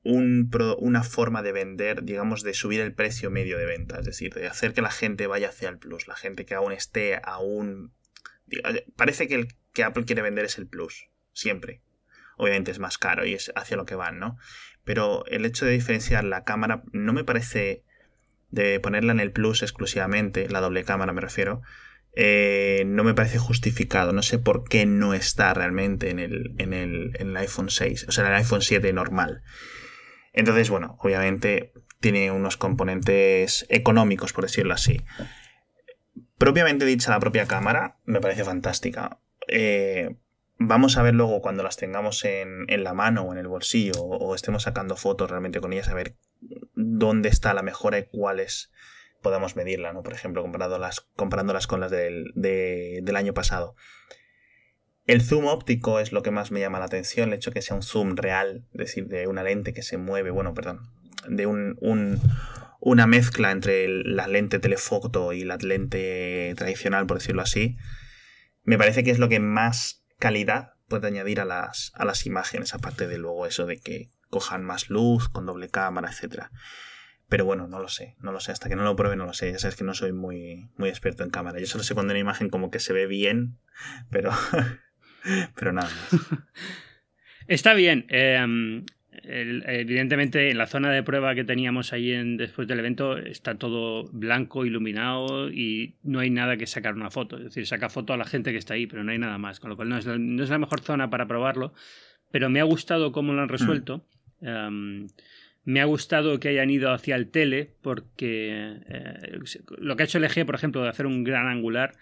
un, una forma de vender, digamos, de subir el precio medio de venta, es decir, de hacer que la gente vaya hacia el plus, la gente que aún esté, aún... Parece que el que Apple quiere vender es el plus, siempre. Obviamente es más caro y es hacia lo que van, ¿no? Pero el hecho de diferenciar la cámara no me parece de ponerla en el plus exclusivamente, la doble cámara me refiero, eh, no me parece justificado. No sé por qué no está realmente en el, en, el, en el iPhone 6, o sea, en el iPhone 7 normal. Entonces, bueno, obviamente tiene unos componentes económicos, por decirlo así. Propiamente dicha la propia cámara, me parece fantástica. Eh, vamos a ver luego cuando las tengamos en, en, la mano o en el bolsillo o, estemos sacando fotos realmente con ellas, a ver dónde está la mejora y cuáles podamos medirla, ¿no? Por ejemplo, comparándolas, comparándolas con las del, de, del año pasado. El zoom óptico es lo que más me llama la atención, el hecho de que sea un zoom real, es decir, de una lente que se mueve, bueno, perdón, de un, una mezcla entre la lente telefoto y la lente tradicional, por decirlo así, me parece que es lo que más calidad puede añadir a las, a las imágenes, aparte de luego eso de que cojan más luz con doble cámara, etcétera. Pero bueno, no lo sé, no lo sé, hasta que no lo pruebe no lo sé, ya sabes que no soy muy, muy experto en cámara. Yo solo sé cuando una imagen como que se ve bien, pero, pero nada más. Está bien. Eh, evidentemente en la zona de prueba que teníamos ahí en, después del evento está todo blanco, iluminado y no hay nada que sacar una foto. Es decir, saca foto a la gente que está ahí, pero no hay nada más. Con lo cual no es, la, mejor zona para probarlo. Pero me ha gustado cómo lo han resuelto. Em, me ha gustado que hayan ido hacia el tele porque eh, lo que ha hecho el EG, por ejemplo, de hacer un gran angular,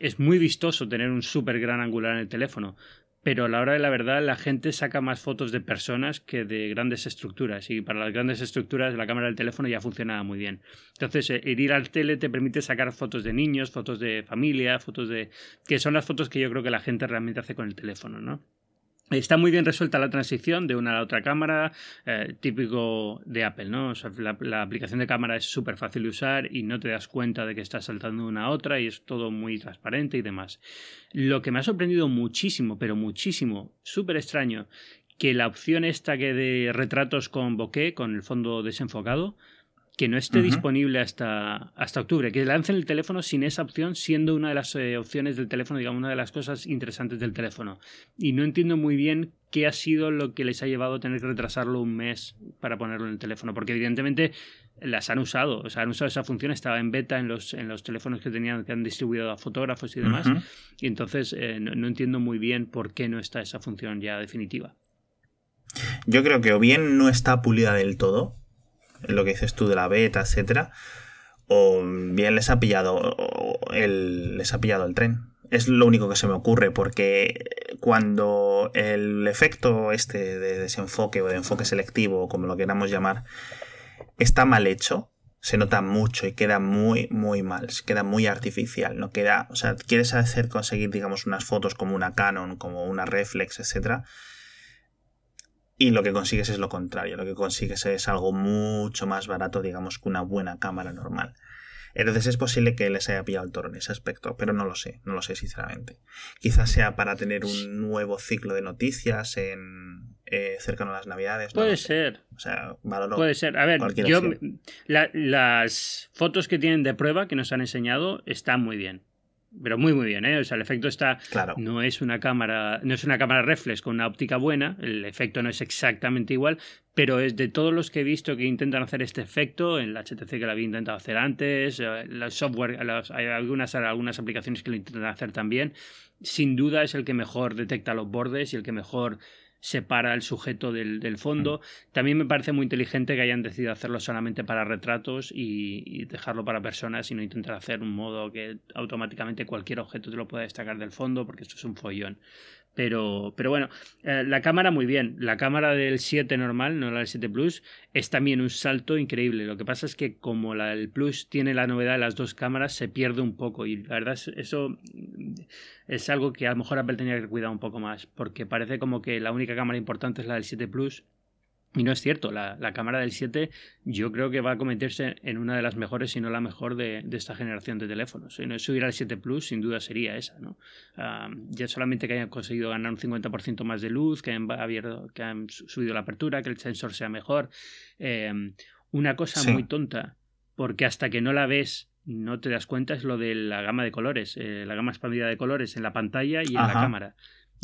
es muy vistoso tener un súper gran angular en el teléfono pero a la hora de la verdad la gente saca más fotos de personas que de grandes estructuras y para las grandes estructuras la cámara del teléfono ya funciona muy bien. Entonces, eh, ir al tele te permite sacar fotos de niños, fotos de familia, fotos de que son las fotos que yo creo que la gente realmente hace con el teléfono, ¿no? Está muy bien resuelta la transición de una a la otra cámara, eh, típico de Apple, ¿no? la, aplicación de cámara es súper fácil de usar y no te das cuenta de que estás saltando de una a otra y es todo muy transparente y demás. Lo que me ha sorprendido muchísimo, pero muchísimo, súper extraño, que la opción esta que de retratos con bokeh, con el fondo desenfocado, que no esté disponible hasta, hasta octubre, que lancen el teléfono sin esa opción, siendo una de las eh, opciones del teléfono, digamos, una de las cosas interesantes del teléfono. Y no entiendo muy bien qué ha sido lo que les ha llevado a tener que retrasarlo un mes para ponerlo en el teléfono, porque evidentemente las han usado, o sea, han usado esa función, estaba en beta en los, en los teléfonos que tenían, que han distribuido a fotógrafos y demás, y entonces eh, no entiendo muy bien por qué no está esa función ya definitiva. Yo creo que o bien no está pulida del todo, lo que dices tú de la beta, etcétera, o bien les ha pillado el, les ha pillado el tren. Es lo único que se me ocurre, porque cuando el efecto este de desenfoque o de enfoque selectivo, como lo queramos llamar, está mal hecho, se nota mucho y queda muy, muy mal, queda muy artificial, no queda, o sea, quieres hacer conseguir, digamos, unas fotos como una Canon, como una Reflex, etcétera, y lo que consigues es lo contrario, lo que consigues es algo mucho más barato, digamos, que una buena cámara normal. Entonces es posible que les haya pillado el toro en ese aspecto, pero no lo sé, no lo sé sinceramente. Quizás sea para tener un nuevo ciclo de noticias en eh, cercano a las navidades. Puede ser. O sea, Puede ser. A ver, yo, las fotos que tienen de prueba que nos han enseñado están muy bien pero muy muy bien, ¿eh? O sea, el efecto está claro. no es una cámara, no es una cámara reflex con una óptica buena, el efecto no es exactamente igual, pero es de todos los que he visto que intentan hacer este efecto, en la HTC que lo había intentado hacer antes, eh, el software, hay algunas, algunas aplicaciones que lo intentan hacer también, sin duda es el que mejor detecta los bordes y el que mejor separa el sujeto del, fondo. También me parece muy inteligente que hayan decidido hacerlo solamente para retratos y, dejarlo para personas y no intentar hacer un modo que automáticamente cualquier objeto te lo pueda destacar del fondo, porque esto es un follón. Pero, pero bueno, eh, la cámara muy bien. La cámara del 7 normal, no la del 7 Plus, es también un salto increíble. Lo que pasa es que como la del Plus tiene la novedad de las dos cámaras, se pierde un poco. Y la verdad, eso es algo que a lo mejor Apple tenía que cuidar un poco más. Porque parece como que la única cámara importante es la del 7 Plus y no es cierto, la, cámara del 7 yo creo que va a convertirse en una de las mejores, si no la mejor, de, esta generación de teléfonos. Si no subir al 7 Plus, sin duda sería esa. ¿no? ya solamente que hayan conseguido ganar un 50% más de luz, que han, abierto, que han subido la apertura, que el sensor sea mejor. Em, una cosa muy tonta, porque hasta que no la ves no te das cuenta, es lo de la gama de colores, eh, la gama expandida de colores en la pantalla y en la cámara.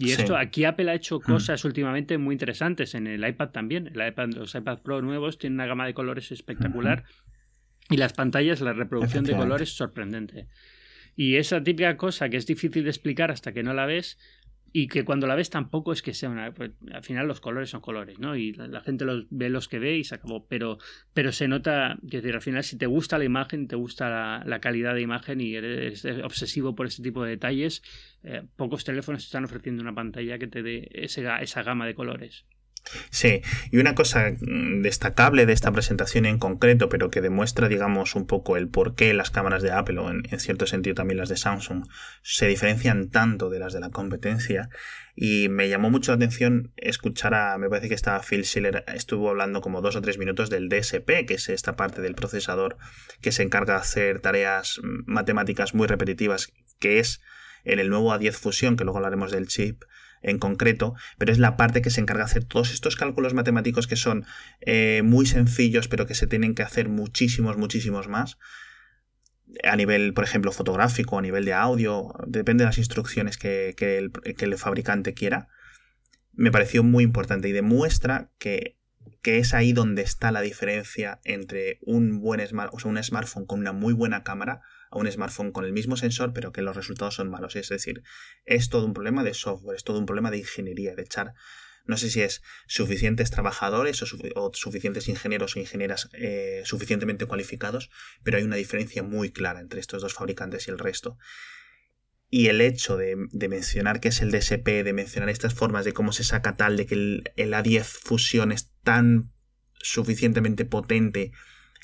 Y esto, aquí Apple ha hecho hmm. cosas últimamente muy interesantes. En el iPad también. El iPad, los iPad Pro nuevos tienen una gama de colores espectacular. Y las pantallas, la reproducción de colores sorprendente. Y esa típica cosa que es difícil de explicar hasta que no la ves, y que cuando la ves tampoco es que sea una pues, al final los colores son colores no y la, gente los ve los que ve y se acabó. Pero pero se nota que decir al final si te gusta la imagen te gusta la, calidad de imagen y eres obsesivo por ese tipo de detalles eh, pocos teléfonos están ofreciendo una pantalla que te dé esa gama de colores Sí, y una cosa mm, destacable de esta presentación en concreto, pero que demuestra, digamos, un poco el por qué las cámaras de Apple, o en, cierto sentido también las de Samsung, se diferencian tanto de las de la competencia. Y me llamó mucho la atención escuchar a, me parece que estaba Phil Schiller, estuvo hablando como dos o tres minutos del DSP, que es esta parte del procesador que se encarga de hacer tareas mm, matemáticas muy repetitivas, que es en el nuevo A10 Fusion, que luego hablaremos del chip, en concreto, pero es la parte que se encarga de hacer todos estos cálculos matemáticos que son eh, muy sencillos, pero que se tienen que hacer muchísimos, muchísimos más. A nivel, por ejemplo, fotográfico, a nivel de audio, depende de las instrucciones que, el, fabricante quiera. Me pareció muy importante y demuestra que, que, es ahí donde está la diferencia entre un buen smart, o un smartphone con una muy buena cámara a un smartphone con el mismo sensor, pero que los resultados son malos. Es decir, es todo un problema de software, es todo un problema de ingeniería, de echar. No sé si es suficientes trabajadores o, suficientes ingenieros o ingenieras eh, suficientemente cualificados, pero hay una diferencia muy clara entre estos dos fabricantes y el resto. Y el hecho de, mencionar que es el DSP, de mencionar estas formas de cómo se saca tal, de que el, A10 Fusion es tan suficientemente potente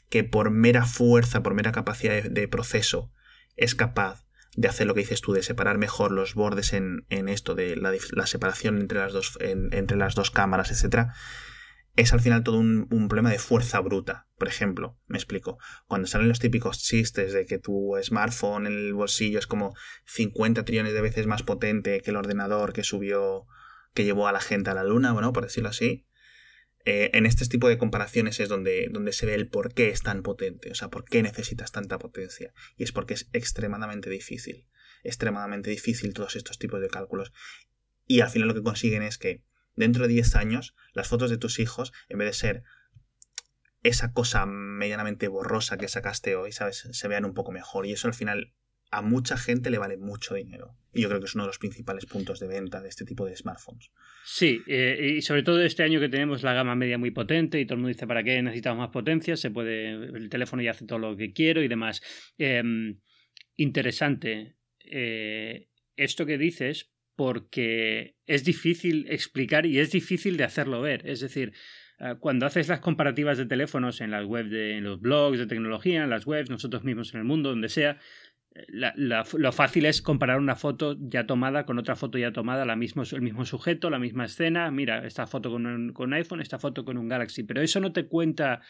que por mera fuerza, por mera capacidad de, proceso, es capaz de hacer lo que dices tú, de separar mejor los bordes en, esto, de la, separación entre las, dos, entre las dos cámaras, etc., es al final todo un, problema de fuerza bruta. Por ejemplo, me explico, cuando salen los típicos chistes de que tu smartphone en el bolsillo es como 50 trillones de veces más potente que el ordenador que subió, que llevó a la gente a la luna, bueno, por decirlo así, eh, en este tipo de comparaciones es donde, donde se ve el por qué es tan potente, o sea, por qué necesitas tanta potencia. Y es porque es extremadamente difícil, extremadamente difícil todos estos tipos de cálculos. Y al final lo que consiguen es que dentro de 10 años las fotos de tus hijos, en vez de ser esa cosa medianamente borrosa que sacaste hoy, ¿sabes? Se vean un poco mejor. Y eso al final a mucha gente le vale mucho dinero. Y yo creo que es uno de los principales puntos de venta de este tipo de smartphones. Sí, eh, y sobre todo este año que tenemos la gama media muy potente y todo el mundo dice, ¿para qué necesitamos más potencia? Se puede, el teléfono ya hace todo lo que quiero y demás. Em, interesante eh, esto que dices porque es difícil explicar y es difícil de hacerlo ver. Es decir, eh, cuando haces las comparativas de teléfonos en las webs en los blogs de tecnología, en las webs, nosotros mismos en el mundo, donde sea, lo fácil es comparar una foto ya tomada con otra foto ya tomada, la mismo, el mismo sujeto, la misma escena. Mira, esta foto con un, con iPhone, esta foto con un Galaxy. Pero eso no te cuenta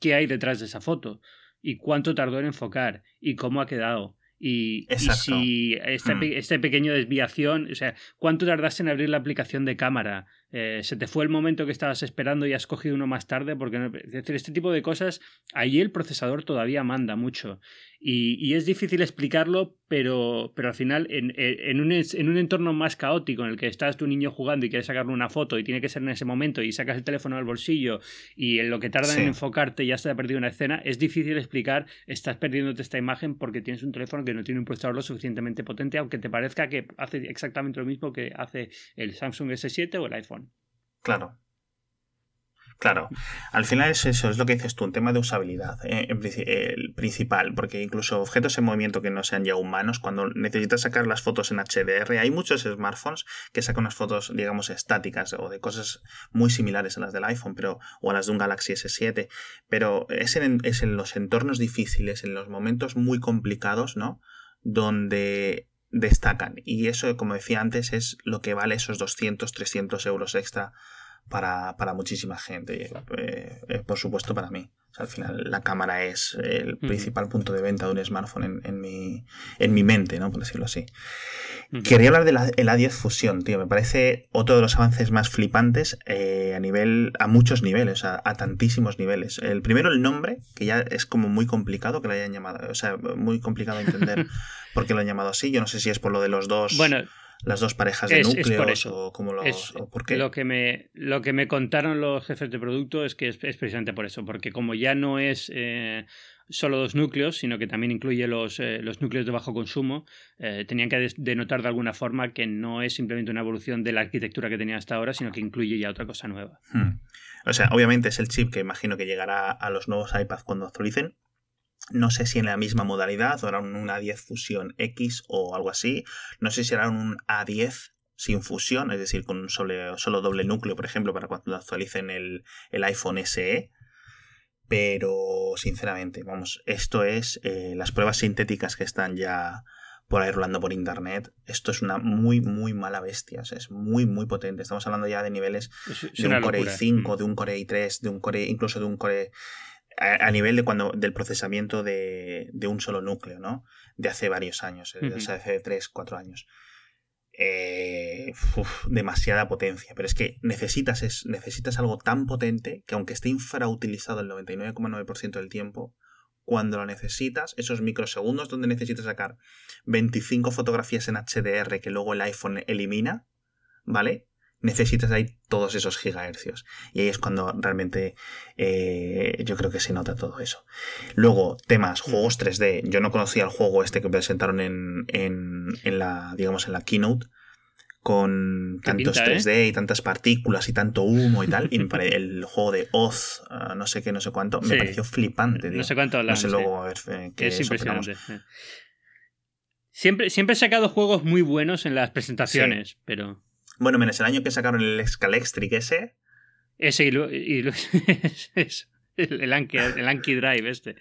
qué hay detrás de esa foto y cuánto tardó en enfocar y cómo ha quedado. Y, si esta, mm. esta pequeña desviación, o sea, ¿cuánto tardaste en abrir la aplicación de cámara? Eh, se te fue el momento que estabas esperando y has cogido uno más tarde, porque es decir, este tipo de cosas, ahí el procesador todavía manda mucho. Y, es difícil explicarlo, pero, pero al final, en, en, un, en, un, entorno más caótico, en el que estás tu niño jugando y quieres sacarle una foto y tiene que ser en ese momento y sacas el teléfono al bolsillo y en lo que tarda en enfocarte ya se ha perdido una escena, es difícil explicar, estás perdiéndote esta imagen porque tienes un teléfono que no tiene un procesador lo suficientemente potente, aunque te parezca que hace exactamente lo mismo que hace el Samsung S7 o el iPhone. Claro. Claro, al final es eso, es lo que dices tú, un tema de usabilidad, eh, el principal, porque incluso objetos en movimiento que no sean ya humanos, cuando necesitas sacar las fotos en HDR, hay muchos smartphones que sacan unas fotos, digamos, estáticas o de cosas muy similares a las del iPhone, pero, o a las de un Galaxy S7, pero es en, es en los entornos difíciles, en los momentos muy complicados, ¿no? Donde destacan. Y eso, como decía antes, es lo que vale esos 200, 300 euros extra para, para muchísima gente. Eh, eh, por supuesto, para mí. al final, la cámara es el principal punto de venta de un smartphone en, en, mi, en mi mente, ¿no? Por decirlo así. Quería hablar del A10 Fusión, tío. Me parece otro de los avances más flipantes eh, a nivel, a muchos niveles, a, a, tantísimos niveles. El primero, el nombre, que ya es como muy complicado que lo hayan llamado. O sea, muy complicado entender por qué lo han llamado así. Yo no sé si es por lo de los dos. Bueno, las dos parejas de núcleos o cómo lo, por qué. Lo que, me, lo que me contaron los jefes de producto es que es, precisamente por eso, porque como ya no es eh, solo dos núcleos, sino que también incluye los, eh, los núcleos de bajo consumo, eh, tenían que denotar de alguna forma que no es simplemente una evolución de la arquitectura que tenía hasta ahora, sino que incluye ya otra cosa nueva. Hmm. O sea, obviamente es el chip que imagino que llegará a los nuevos iPads cuando actualicen, no sé si en la misma modalidad o era un A10 Fusión X o algo así. No sé si era un A10 sin fusión, es decir, con un solo, solo doble núcleo, por ejemplo, para cuando actualicen el, el iPhone SE. Pero, sinceramente, vamos, esto es eh, las pruebas sintéticas que están ya por ahí rolando por internet. Esto es una muy, muy mala bestia. es muy, muy potente. Estamos hablando ya de niveles de un Core i5, mm. de un Core i3, de un Core, incluso de un Core. A, nivel de cuando, del procesamiento de, un solo núcleo, ¿no? De hace varios años, de hace 3, 4 años. Eh, demasiada potencia. Pero es que necesitas, es, necesitas algo tan potente que aunque esté infrautilizado el 99,9% del tiempo, cuando lo necesitas, esos microsegundos donde necesitas sacar 25 fotografías en HDR que luego el iPhone elimina, ¿vale? Necesitas ahí todos esos gigahercios. Y ahí es cuando realmente eh, yo creo que se nota todo eso. Luego, temas, juegos 3D. Yo no conocía el juego este que presentaron en, en, en la, digamos, en la keynote con tantos 3D ¿eh? y tantas partículas y tanto humo y tal. Y el juego de Oz, ah, no sé qué, no sé cuánto, me pareció flipante. No sé cuánto No sé luego eh, qué es. impresionante. Siempre, siempre he sacado juegos muy buenos en las presentaciones, pero. Bueno, menos el año que sacaron el Scalextric ese. Ese y, lo, y el, Anki, el Anki Drive este.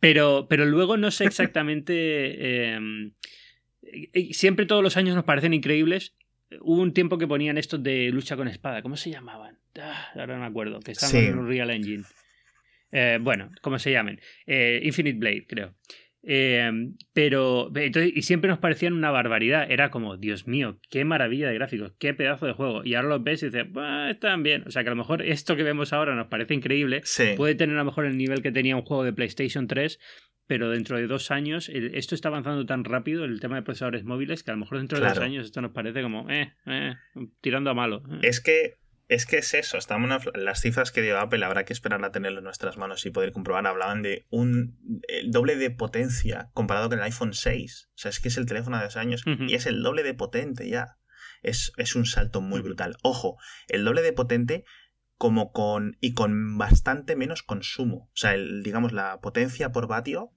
Pero, pero luego no sé exactamente. Em, siempre todos los años nos parecen increíbles Hubo un tiempo que ponían estos de lucha con espada. ¿Cómo se llamaban? Ah, ahora no me acuerdo. Que estaban en un Real Engine. Eh, bueno, ¿cómo se llamen? Eh, Infinite Blade, creo. Eh, pero, y siempre nos parecían una barbaridad. Era como, Dios mío, qué maravilla de gráficos, qué pedazo de juego. Y ahora los ves y dices, están bien. O sea que a lo mejor esto que vemos ahora nos parece increíble. Puede tener a lo mejor el nivel que tenía un juego de PlayStation 3, pero dentro de dos años esto está avanzando tan rápido, el tema de procesadores móviles, que a lo mejor dentro de dos años esto nos parece como, eh, eh tirando a malo. Eh. Es que es que es eso, estamos las cifras que dio Apple habrá que esperar a tenerlo en nuestras manos y poder comprobar. Hablaban de un el doble de potencia comparado con el iPhone 6. O sea, es que es el teléfono de dos años y es el doble de potente ya. Es, es un salto muy brutal. Ojo, el doble de potente como con y con bastante menos consumo. O sea, el, digamos la potencia por vatio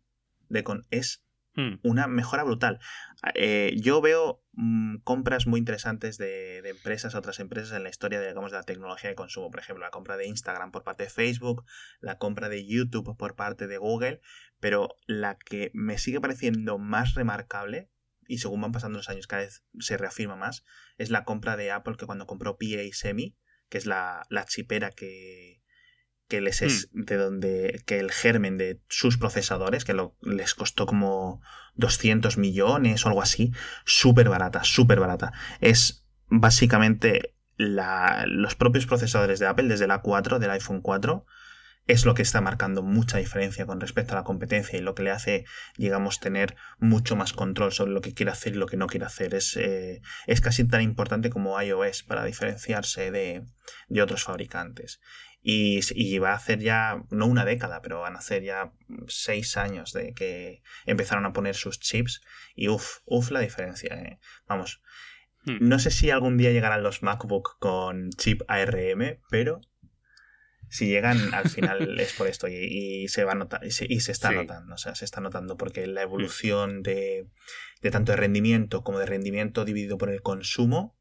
de con es hmm. una mejora brutal. Eh, yo veo mm, compras muy interesantes de, de, empresas, otras empresas en la historia de, digamos, de la tecnología de consumo. Por ejemplo, la compra de Instagram por parte de Facebook, la compra de YouTube por parte de Google, pero la que me sigue pareciendo más remarcable y según van pasando los años cada vez se reafirma más, es la compra de Apple que cuando compró PA Semi, que es la, la chipera que, que les es hmm. de donde que el germen de sus procesadores que lo, les costó como 200 millones o algo así súper barata súper barata es básicamente la, los propios procesadores de Apple desde el A4 del iPhone 4 es lo que está marcando mucha diferencia con respecto a la competencia y lo que le hace, digamos, tener mucho más control sobre lo que quiere hacer y lo que no quiere hacer. Es, eh, es casi tan importante como iOS para diferenciarse de, de otros fabricantes. Y, y, va a hacer ya, no una década, pero van a hacer ya seis años de que empezaron a poner sus chips. Y uff, uff la diferencia. Eh. Vamos. Hmm. No sé si algún día llegarán los MacBook con chip ARM, pero si llegan al final es por esto y, se va a notar y se, está notando, o sea, se está notando porque la evolución de, de, tanto de rendimiento como de rendimiento dividido por el consumo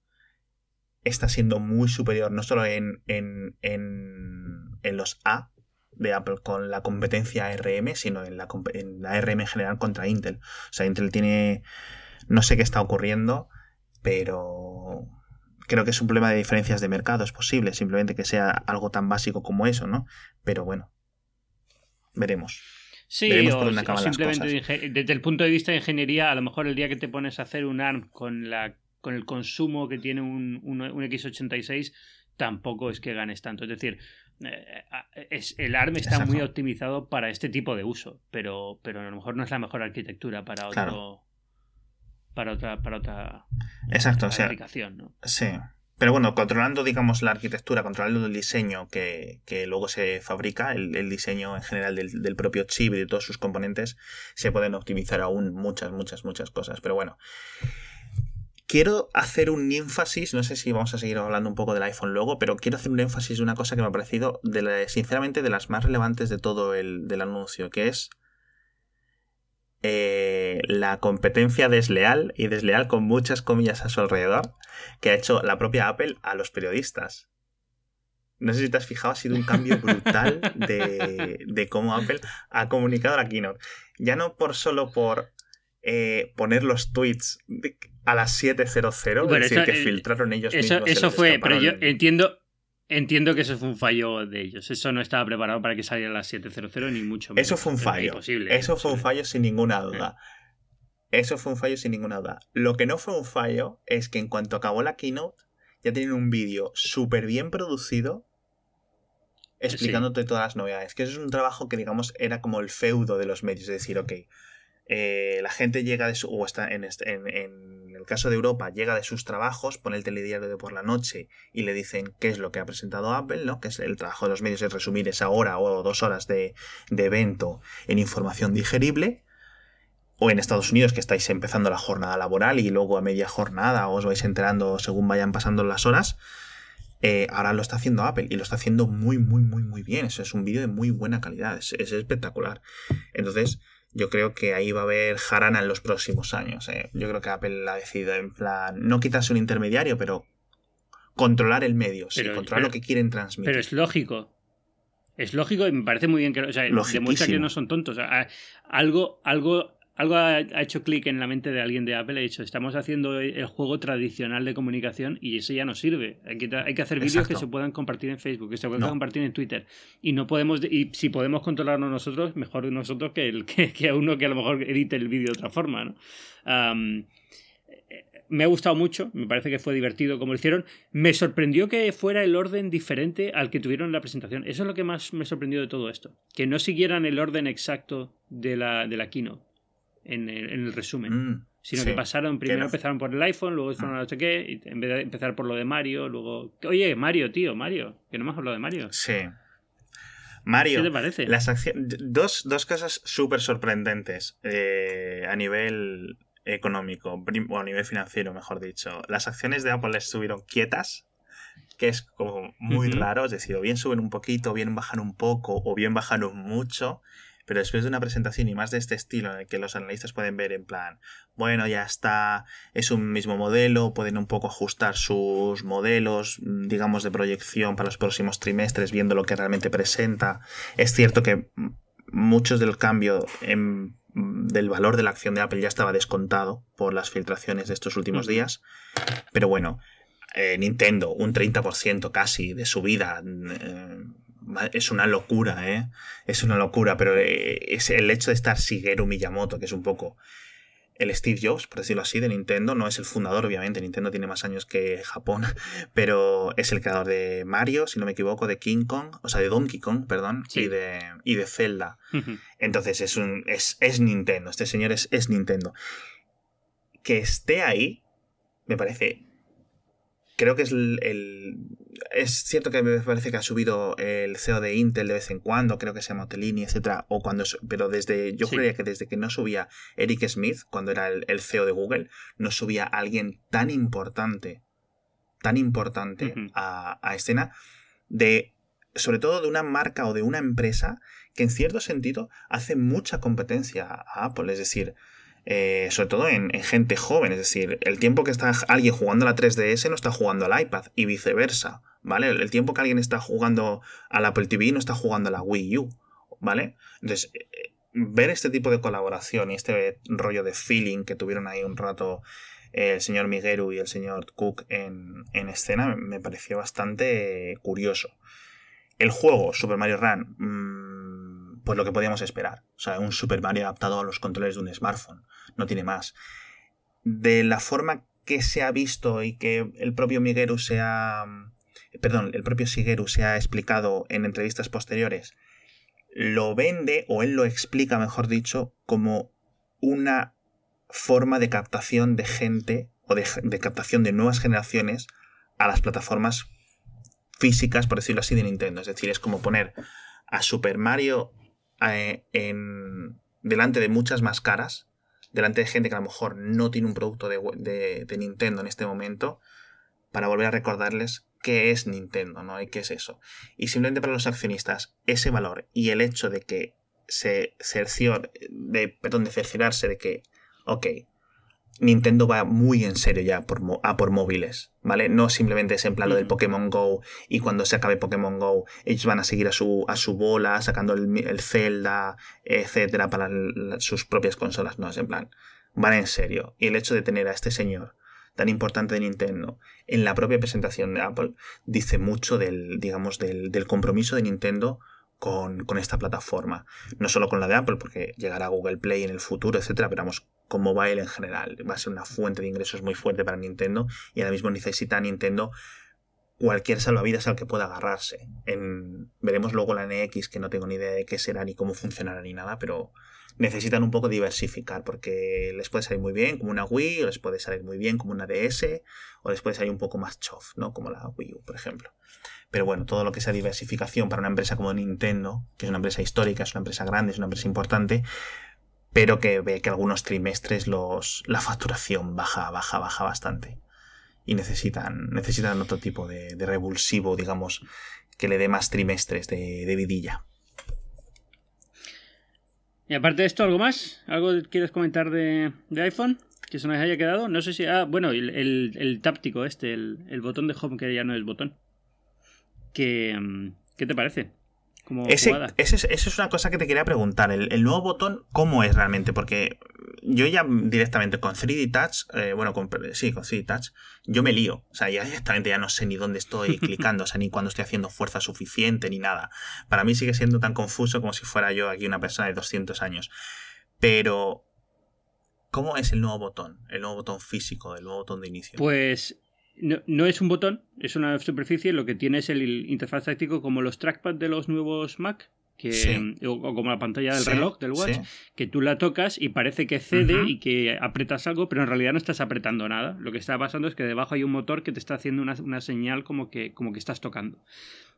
está siendo muy superior, no solo en, en, en, en los A de Apple con la competencia ARM, sino en la, en la ARM en general contra Intel. O sea, Intel tiene, no sé qué está ocurriendo, pero creo que es un problema de diferencias de mercado, es posible, simplemente que sea algo tan básico como eso, ¿no? Pero bueno, veremos. Sí, o, simplemente desde el punto de vista de ingeniería, a lo mejor el día que te pones a hacer un ARM con, la, con el consumo que tiene un, un, x86, tampoco es que ganes tanto. Es decir, eh, es, el ARM está muy optimizado para este tipo de uso, pero, pero a lo mejor no es la mejor arquitectura para otro para otra, para otra Exacto, aplicación, ¿no? Sí. Pero bueno, controlando, digamos, la arquitectura, controlando el diseño que, luego se fabrica, el, diseño en general del, propio chip y de todos sus componentes, se pueden optimizar aún muchas, muchas, muchas cosas. Pero bueno, quiero hacer un énfasis, no sé si vamos a seguir hablando un poco del iPhone luego, pero quiero hacer un énfasis de una cosa que me ha parecido, de sinceramente, de las más relevantes de todo el del anuncio, que es eh, la competencia desleal y desleal con muchas comillas a su alrededor que ha hecho la propia Apple a los periodistas. No sé si te has fijado, ha sido un cambio brutal de, cómo Apple ha comunicado la keynote. Ya no por solo por eh, poner los tweets a las 7.00, es decir, que filtraron ellos eso, mismos. Eso fue, pero yo entiendo, entiendo que eso fue un fallo de ellos. Eso no estaba preparado para que saliera a las 7.00 ni mucho menos. Eso fue un fallo. Eso fue un fallo sin ninguna duda. Eso fue un fallo sin ninguna duda. Lo que no fue un fallo es que en cuanto acabó la keynote, ya tienen un vídeo súper bien producido explicándote todas las novedades. Que eso es un trabajo que, digamos, era como el feudo de los medios. Es decir, ok, eh, la gente llega de su, o está en, el caso de Europa, llega de sus trabajos, pone el telediario de por la noche y le dicen qué es lo que ha presentado Apple, ¿no? Que es el trabajo de los medios es resumir esa hora o dos horas de, de evento en información digerible. O en Estados Unidos, que estáis empezando la jornada laboral y luego a media jornada os vais enterando según vayan pasando las horas. Eh, ahora lo está haciendo Apple y lo está haciendo muy, muy, muy, muy bien. Eso es un vídeo de muy buena calidad. Es, espectacular. Entonces, yo creo que ahí va a haber jarana en los próximos años. Eh. Yo creo que Apple ha decidido, en plan, no quitarse un intermediario, pero controlar el medio, sí, controlar lo que quieren transmitir. Pero es lógico. Es lógico y me parece muy bien que. O sea, demuestra que no son tontos. algo, algo algo ha, hecho clic en la mente de alguien de Apple, ha dicho, estamos haciendo el juego tradicional de comunicación y eso ya no sirve. Hay que, hay que hacer vídeos que se puedan compartir en Facebook, que se puedan compartir en Twitter. Y no podemos, y si podemos controlarnos nosotros, mejor nosotros que, el, que, a uno que a lo mejor edite el vídeo de otra forma. ¿no? me ha gustado mucho, me parece que fue divertido como lo hicieron. Me sorprendió que fuera el orden diferente al que tuvieron en la presentación. Eso es lo que más me sorprendió de todo esto. Que no siguieran el orden exacto de la, de la keynote en el, resumen. Mm, sino que pasaron, primero empezaron por el iPhone, luego fueron a no sé qué, en vez de empezar por lo de Mario, luego. Oye, Mario, tío, Mario, que no me has hablado de Mario. Sí. Mario, ¿qué te parece? Las dos, dos cosas súper sorprendentes eh, a nivel económico, o a nivel financiero, mejor dicho. Las acciones de Apple estuvieron quietas, que es como muy raro, es decir, o bien suben un poquito, o bien bajan un poco, o bien bajan mucho. Pero después de una presentación y más de este estilo en el que los analistas pueden ver en plan, bueno, ya está, es un mismo modelo, pueden un poco ajustar sus modelos, mm, digamos, de proyección para los próximos trimestres, viendo lo que realmente presenta. Es cierto que muchos del cambio del valor de la acción de Apple ya estaba descontado por las filtraciones de estos últimos días, pero bueno, eh, Nintendo, un 30% casi de subida. Eh, es una locura, ¿eh? Es una locura, pero eh, es el hecho de estar Shigeru Miyamoto, que es un poco el Steve Jobs, por decirlo así, de Nintendo. No es el fundador, obviamente. Nintendo tiene más años que Japón, pero es el creador de Mario, si no me equivoco, de King Kong, o sea, de Donkey Kong, perdón, y, de, y de Zelda. Entonces es, un, es, es, Nintendo. Este señor es, es Nintendo. Que esté ahí, me parece creo que es el, Es cierto que me parece que ha subido el CEO de Intel de vez en cuando, creo que se llama Otelini, etcétera, o cuando pero desde yo creía que desde que no subía Eric Smith, cuando era el, CEO de Google, no subía alguien tan importante, tan importante a, a escena de sobre todo de una marca o de una empresa que en cierto sentido hace mucha competencia a Apple, es decir, eh, sobre todo en, gente joven. Es decir, el tiempo que está alguien jugando a la 3DS no está jugando al iPad y viceversa, ¿vale? El tiempo que alguien está jugando al Apple TV no está jugando a la Wii U, ¿vale? Entonces, eh, eh, ver este tipo de colaboración y este rollo de feeling que tuvieron ahí un rato el señor Miguelu y el señor Cook en, escena me pareció bastante curioso. El juego, Super Mario Run, mm, pues lo que podíamos esperar. O sea, un Super Mario adaptado a los controles de un smartphone no tiene más. De la forma que se ha visto y que el propio Miguel se ha. Perdón, el propio Shigeru se ha explicado en entrevistas posteriores, lo vende, o él lo explica, mejor dicho, como una forma de captación de gente o de, captación de nuevas generaciones a las plataformas físicas, por decirlo así, de Nintendo. Es decir, es como poner a Super Mario eh, en, delante de muchas más caras delante de gente que a lo mejor no tiene un producto de, Nintendo en este momento, para volver a recordarles qué es Nintendo, ¿no? Y qué es eso. Y simplemente para los accionistas, ese valor y el hecho de que se cercior, de, perdón, de cerciorarse de que, ok, Nintendo va muy en serio ya por, a por móviles, ¿vale? No simplemente es en plan lo del Pokémon Go y cuando se acabe Pokémon Go ellos van a seguir a su, a su bola sacando el, Zelda, etcétera, para sus propias consolas, no, es en plan, van en serio. Y el hecho de tener a este señor tan importante de Nintendo en la propia presentación de Apple dice mucho del, digamos, del, del compromiso de Nintendo con, con, esta plataforma. No solo con la de Apple, porque llegará Google Play en el futuro, etcétera, pero vamos, con mobile en general. Va a ser una fuente de ingresos muy fuerte para Nintendo y ahora mismo necesita Nintendo cualquier salvavidas al que pueda agarrarse. Veremos luego la NX, que no tengo ni idea de qué será ni cómo funcionará ni nada, pero necesitan un poco diversificar porque les puede salir muy bien como una Wii, o les puede salir muy bien como una DS, o les puede salir un poco más chof, ¿no? Como la Wii U, por ejemplo. Pero bueno, todo lo que sea diversificación para una empresa como Nintendo, que es una empresa histórica, es una empresa grande, es una empresa importante, pero que ve que algunos trimestres los, la facturación baja, baja, baja bastante. Y necesitan, necesitan otro tipo de, revulsivo, digamos, que le dé más trimestres de, de vidilla. Y aparte de esto, ¿algo más? ¿Algo quieres comentar de, de iPhone? Que se nos haya quedado. No sé si. Ah, bueno, el, el, táptico este, el, el, botón de home que ya no es botón. Que, mm, ¿Qué te parece? Ese, ese, es una cosa que te quería preguntar. El, nuevo botón, ¿cómo es realmente? Porque yo ya directamente con 3D Touch, eh, bueno, con, sí, con 3D Touch, yo me lío. O sea, ya directamente ya no sé ni dónde estoy clicando, o sea, ni cuándo estoy haciendo fuerza suficiente, ni nada. Para mí sigue siendo tan confuso como si fuera yo aquí una persona de 200 años. Pero, ¿cómo es el nuevo botón? El nuevo botón físico, el nuevo botón de inicio. Pues no, es un botón, es una superficie, lo que tiene es el interfaz táctico como los trackpads de los nuevos Mac, que, o, como la pantalla del reloj, del watch, que tú la tocas y parece que cede y que apretas algo, pero en realidad no estás apretando nada. Lo que está pasando es que debajo hay un motor que te está haciendo una, señal como que, como que estás tocando.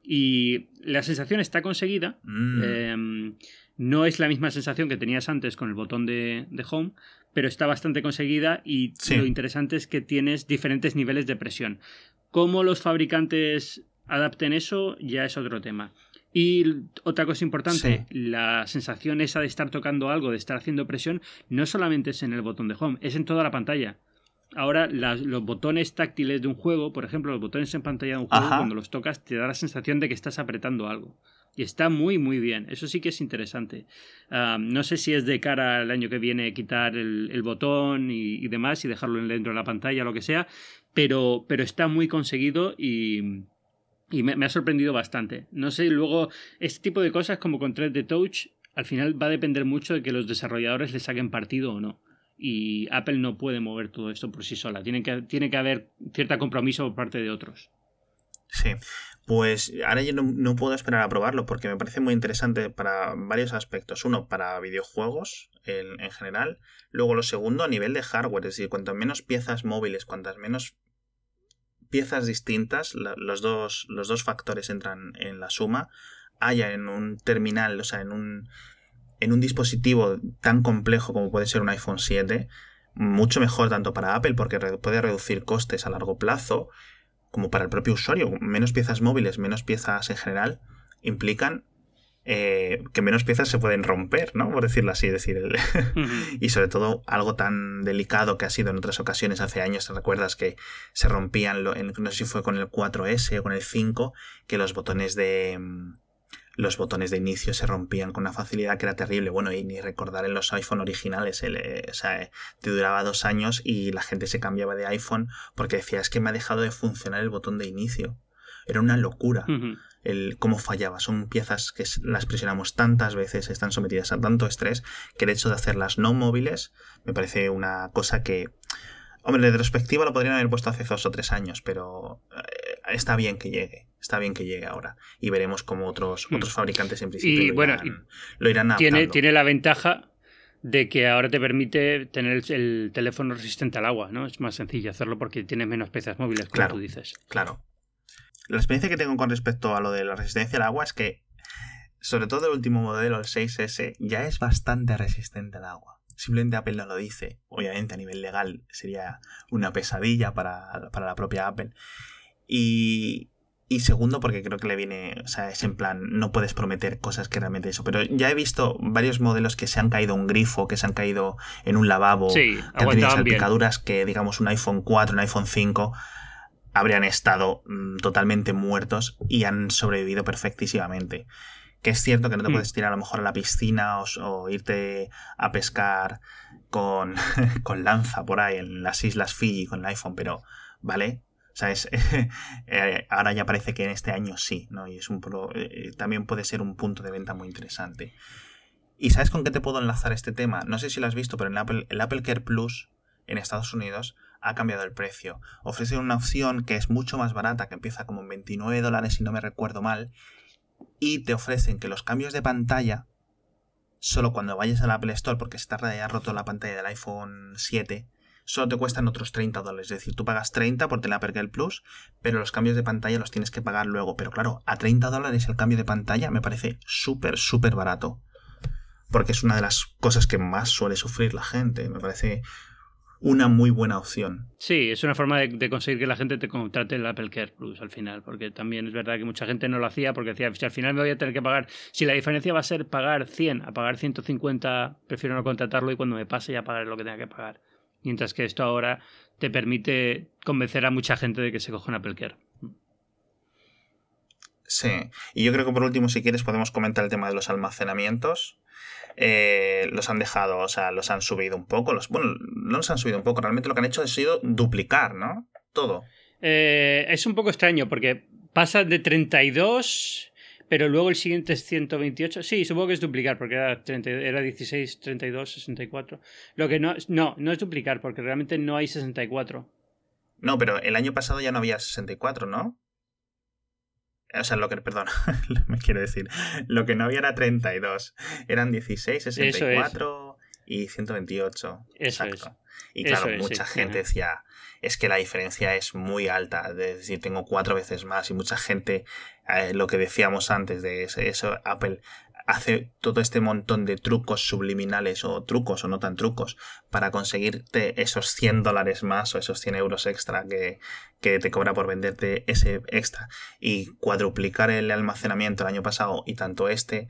Y la sensación está conseguida. Mm. Em, no es la misma sensación que tenías antes con el botón de, de home, pero está bastante conseguida y lo interesante es que tienes diferentes niveles de presión. Cómo los fabricantes adapten eso ya es otro tema. Y otra cosa importante, la sensación esa de estar tocando algo, de estar haciendo presión, no solamente es en el botón de home, es en toda la pantalla. Ahora, los botones táctiles de un juego, por ejemplo, los botones en pantalla de un juego, cuando los tocas, te da la sensación de que estás apretando algo. Y está muy, muy bien. Eso sí que es interesante. no sé si es de cara al año que viene quitar el, botón y, demás y dejarlo dentro de la pantalla o lo que sea, pero, pero está muy conseguido y, y me, ha sorprendido bastante. No sé, luego, este tipo de cosas como con 3D Touch, al final va a depender mucho de que los desarrolladores le saquen partido o no. Y Apple no puede mover todo esto por sí sola. Tiene que, tiene que haber cierto compromiso por parte de otros. Sí, pues ahora yo no, puedo esperar a probarlo porque me parece muy interesante para varios aspectos. Uno, para videojuegos en, en general. Luego, lo segundo, a nivel de hardware. Es decir, cuanto menos piezas móviles, cuantas menos piezas distintas, los, dos, los dos factores entran en la suma, haya en un terminal, o sea, en un, en un dispositivo tan complejo como puede ser un iPhone 7, mucho mejor tanto para Apple porque puede reducir costes a largo plazo como para el propio usuario. Menos piezas móviles, menos piezas en general, implican eh, que menos piezas se pueden romper, ¿no? Por decirlo así. Decir, y sobre todo algo tan delicado que ha sido en otras ocasiones hace años, ¿te recuerdas que se rompían, lo, no sé si fue con el 4S o con el 5, que los botones de mm, los botones de inicio se rompían con una facilidad que era terrible. Bueno, y ni recordar en los iPhone originales, eh, o sea, eh, te duraba dos años y la gente se cambiaba de iPhone porque decía, es que me ha dejado de funcionar el botón de inicio. Era una locura. El cómo fallaba. Son piezas que las presionamos tantas veces, están sometidas a tanto estrés, que el hecho de hacerlas no móviles me parece una cosa que Hombre, de retrospectiva lo podrían haber puesto hace dos o tres años, pero eh, está bien que llegue. Está bien que llegue ahora. Y veremos cómo otros, hmm. otros fabricantes en principio y, lo, bueno, irán, lo irán tiene, tiene la ventaja de que ahora te permite tener el teléfono resistente al agua, ¿no? Es más sencillo hacerlo porque tiene menos piezas móviles, como claro, tú dices. Claro. La experiencia que tengo con respecto a lo de la resistencia al agua es que, sobre todo el último modelo, el 6S, ya es bastante resistente al agua. Simplemente Apple no lo dice. Obviamente a nivel legal sería una pesadilla para, la propia Apple. Y, Y segundo, porque creo que le viene, o sea, es en plan, no puedes prometer cosas que realmente eso. Pero ya he visto varios modelos que se han caído un grifo, que se han caído en un lavabo, Sí, que han tenido salpicaduras que, digamos, un iPhone 4, un iPhone 5 habrían estado mm, totalmente muertos y han sobrevivido perfectísimamente. Que es cierto que no te Hmm. puedes tirar a lo mejor a la piscina o, irte a pescar con, con lanza por ahí en las islas Fiji con el iPhone, pero ¿vale? O sea, es, eh, ahora ya parece que en este año sí, ¿no? Y es un pro- eh, también puede ser un punto de venta muy interesante. ¿Y sabes con qué te puedo enlazar este tema? No sé si lo has visto, pero en Apple, el Apple Care Plus en Estados Unidos ha cambiado el precio. Ofrece una opción que es mucho más barata, que empieza como en 29 dólares si no me recuerdo mal, y te ofrecen que los cambios de pantalla, solo cuando vayas al Apple Store, porque está ya roto la pantalla del iPhone 7, solo te cuestan otros 30 dólares. Es decir, tú pagas 30 por Care Plus, pero los cambios de pantalla los tienes que pagar luego. Pero claro, a 30 dólares el cambio de pantalla me parece súper, súper barato. Porque es una de las cosas que más suele sufrir la gente. Me parece una muy buena opción. Sí, es una forma de, de conseguir que la gente te contrate el Apple Care Plus al final, porque también es verdad que mucha gente no lo hacía porque decía, si al final me voy a tener que pagar, si la diferencia va a ser pagar 100 a pagar 150, prefiero no contratarlo y cuando me pase ya pagaré lo que tenga que pagar. Mientras que esto ahora te permite convencer a mucha gente de que se coja un Apple Care. Sí. Y yo creo que por último, si quieres, podemos comentar el tema de los almacenamientos. Eh, los han dejado, o sea, los han subido un poco. Los, bueno, no los han subido un poco. Realmente lo que han hecho ha sido duplicar, ¿no? Todo. Eh, es un poco extraño porque pasa de 32, pero luego el siguiente es 128. Sí, supongo que es duplicar porque era, 30 era 16, 32, 64. Lo que no, no, no es duplicar porque realmente no hay 64. No, pero el año pasado ya no había 64, ¿no? O sea, lo que, perdón, me quiero decir, lo que no había era 32, eran 16, 64 y 128. Eso Exacto. Y claro, es, mucha sí. gente decía, es que la diferencia es muy alta, es decir, tengo cuatro veces más y mucha gente, eh, lo que decíamos antes de eso, eso, Apple hace todo este montón de trucos subliminales o trucos o no tan trucos para conseguirte esos 100 dólares más o esos 100 euros extra que, que te cobra por venderte ese extra y cuadruplicar el almacenamiento el año pasado y tanto este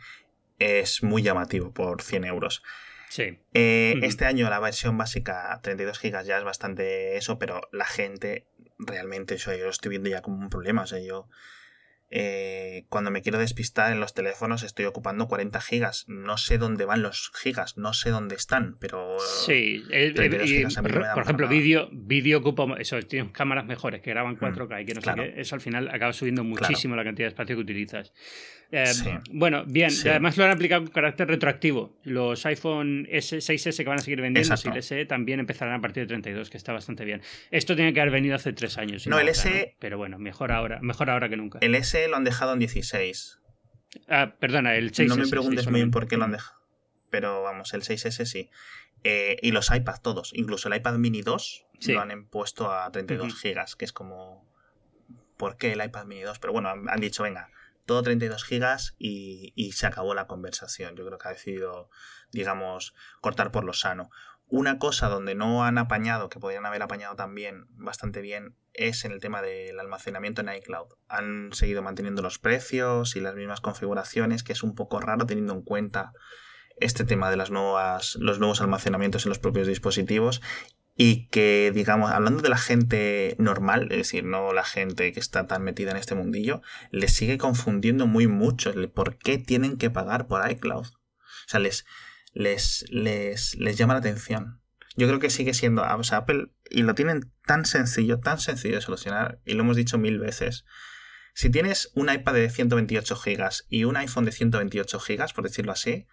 es muy llamativo por 100 euros. Sí. Eh, Ujú. Este año la versión básica 32 GB ya es bastante eso, pero la gente realmente, o sea, yo lo estoy viendo ya como un problema. O sea, yo eh, cuando me quiero despistar en los teléfonos estoy ocupando 40 gigas. No sé dónde van los gigas, no sé dónde están, pero... Sí, eh, 32 eh, y, gigas a mí no me dan por ejemplo, vídeo, vídeo ocupa eso, tienes cámaras mejores que graban Mm, 4K y que no claro. sé qué, eso al final acaba subiendo muchísimo la cantidad de espacio que utilizas. Eh, Sí. Bueno, bien, Sí. además lo han aplicado con carácter retroactivo. Los iPhone S, 6S que van a seguir vendiendo Exacto. y el SE también empezarán a partir de 32, que está bastante bien. Esto tenía que haber venido hace tres años. No, el SE Pero bueno, mejor ahora, mejor ahora que nunca. El Lo han dejado en 16. Ah, perdona, el 6S. no me preguntes muy bien por qué lo han dejado. Pero vamos, el 6S sí. Eh, y los iPad todos, incluso el iPad mini 2 Sí. lo han puesto a 32 Ujú. gigas, que es como... ¿Por qué el iPad mini 2? Pero bueno, han, han dicho, venga, todo 32 gigas y, y se acabó la conversación. Yo creo que ha decidido, digamos, cortar por lo sano. Una cosa donde no han apañado, que podrían haber apañado también bastante bien, es en el tema del almacenamiento en iCloud. Han seguido manteniendo los precios y las mismas configuraciones, que es un poco raro teniendo en cuenta este tema de las nuevas, los nuevos almacenamientos en los propios dispositivos y que, digamos, hablando de la gente normal, es decir, no la gente que está tan metida en este mundillo, les sigue confundiendo muy mucho el por qué tienen que pagar por iCloud. O sea, les, les, les, les llama la atención. Yo creo que sigue siendo, o sea, Apple, y lo tienen tan sencillo, tan sencillo de solucionar, y lo hemos dicho mil veces. Si tienes un iPad de 128 GB y un iPhone de 128 GB, por decirlo así,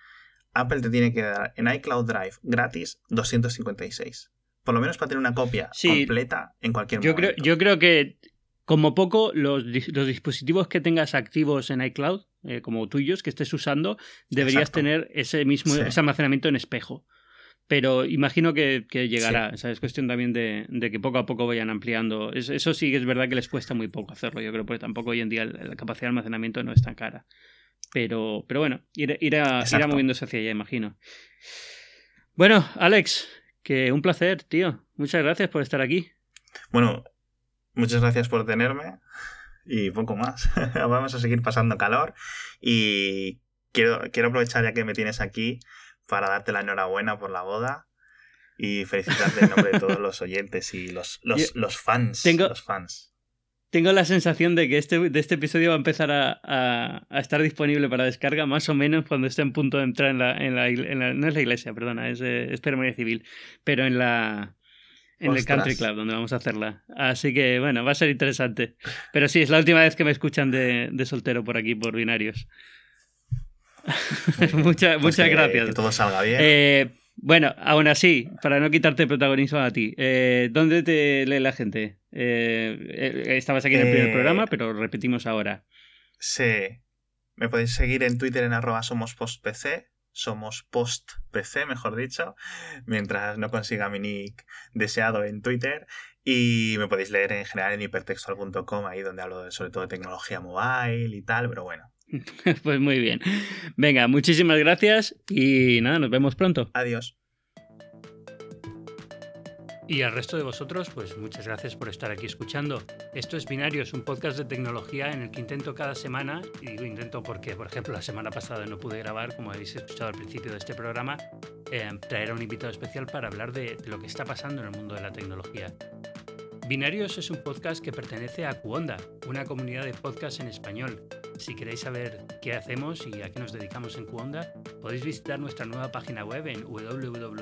Apple te tiene que dar en iCloud Drive gratis 256. Por lo menos para tener una copia Sí. completa en cualquier Yo creo, momento. yo creo que, como poco, los, los dispositivos que tengas activos en iCloud, eh, como tuyos, que estés usando, deberías Exacto. tener ese mismo Sí. ese almacenamiento en espejo. Pero imagino que, que llegará. O sea, es cuestión también de, de que poco a poco vayan ampliando. Es- eso sí que es verdad que les cuesta muy poco hacerlo, yo creo, porque tampoco hoy en día la capacidad de almacenamiento no es tan cara. Pero, pero bueno, irá, irá, irá Exacto. moviéndose hacia allá, imagino. Bueno, Alex, que un placer, tío. Muchas gracias por estar aquí. Bueno, muchas gracias por tenerme. y poco más. Vamos a seguir pasando calor y quiero, quiero aprovechar ya que me tienes aquí para darte la enhorabuena por la boda y felicitarte en nombre de todos los oyentes y los, los, fans. Tengo, los fans. Tengo la sensación de que este, de este episodio va a empezar a, estar disponible para descarga más o menos cuando esté en punto de entrar en la... En la, no es la iglesia, perdona, es, eh, es ceremonia civil, pero en la... En el Country Club, donde vamos a hacerla. Así que, bueno, va a ser interesante. Pero sí, es la última vez que me escuchan de, soltero por aquí, por binarios. muchas pues gracias. Que todo salga bien. Eh, bueno, aún así, para no quitarte protagonismo a ti, eh, ¿dónde te lee la gente? Eh, estabas aquí en el primer programa, pero repetimos ahora. Sí. Me podéis seguir en Twitter en arroba somos postpc, somos postpc, mejor dicho, mientras no consiga mi nick deseado en Twitter. Y me podéis leer en general en hipertextual.com, ahí donde hablo sobre todo de tecnología mobile y tal, pero bueno, Pues muy bien. Venga, muchísimas gracias y nada, nos vemos pronto. Adiós. Y al resto de vosotros, pues muchas gracias por estar aquí escuchando. Esto es Binarios, un podcast de tecnología en el que intento cada semana, y digo intento porque, por ejemplo, la semana pasada no pude grabar, como habéis escuchado al principio de este programa, eh, traer a un invitado especial para hablar de lo que está pasando en el mundo de la tecnología. Binarios es un podcast que pertenece a Cuonda, una comunidad de podcasts en español. Si queréis saber qué hacemos y a qué nos dedicamos en Cuonda, podéis visitar nuestra nueva página web en www.cuonda.com.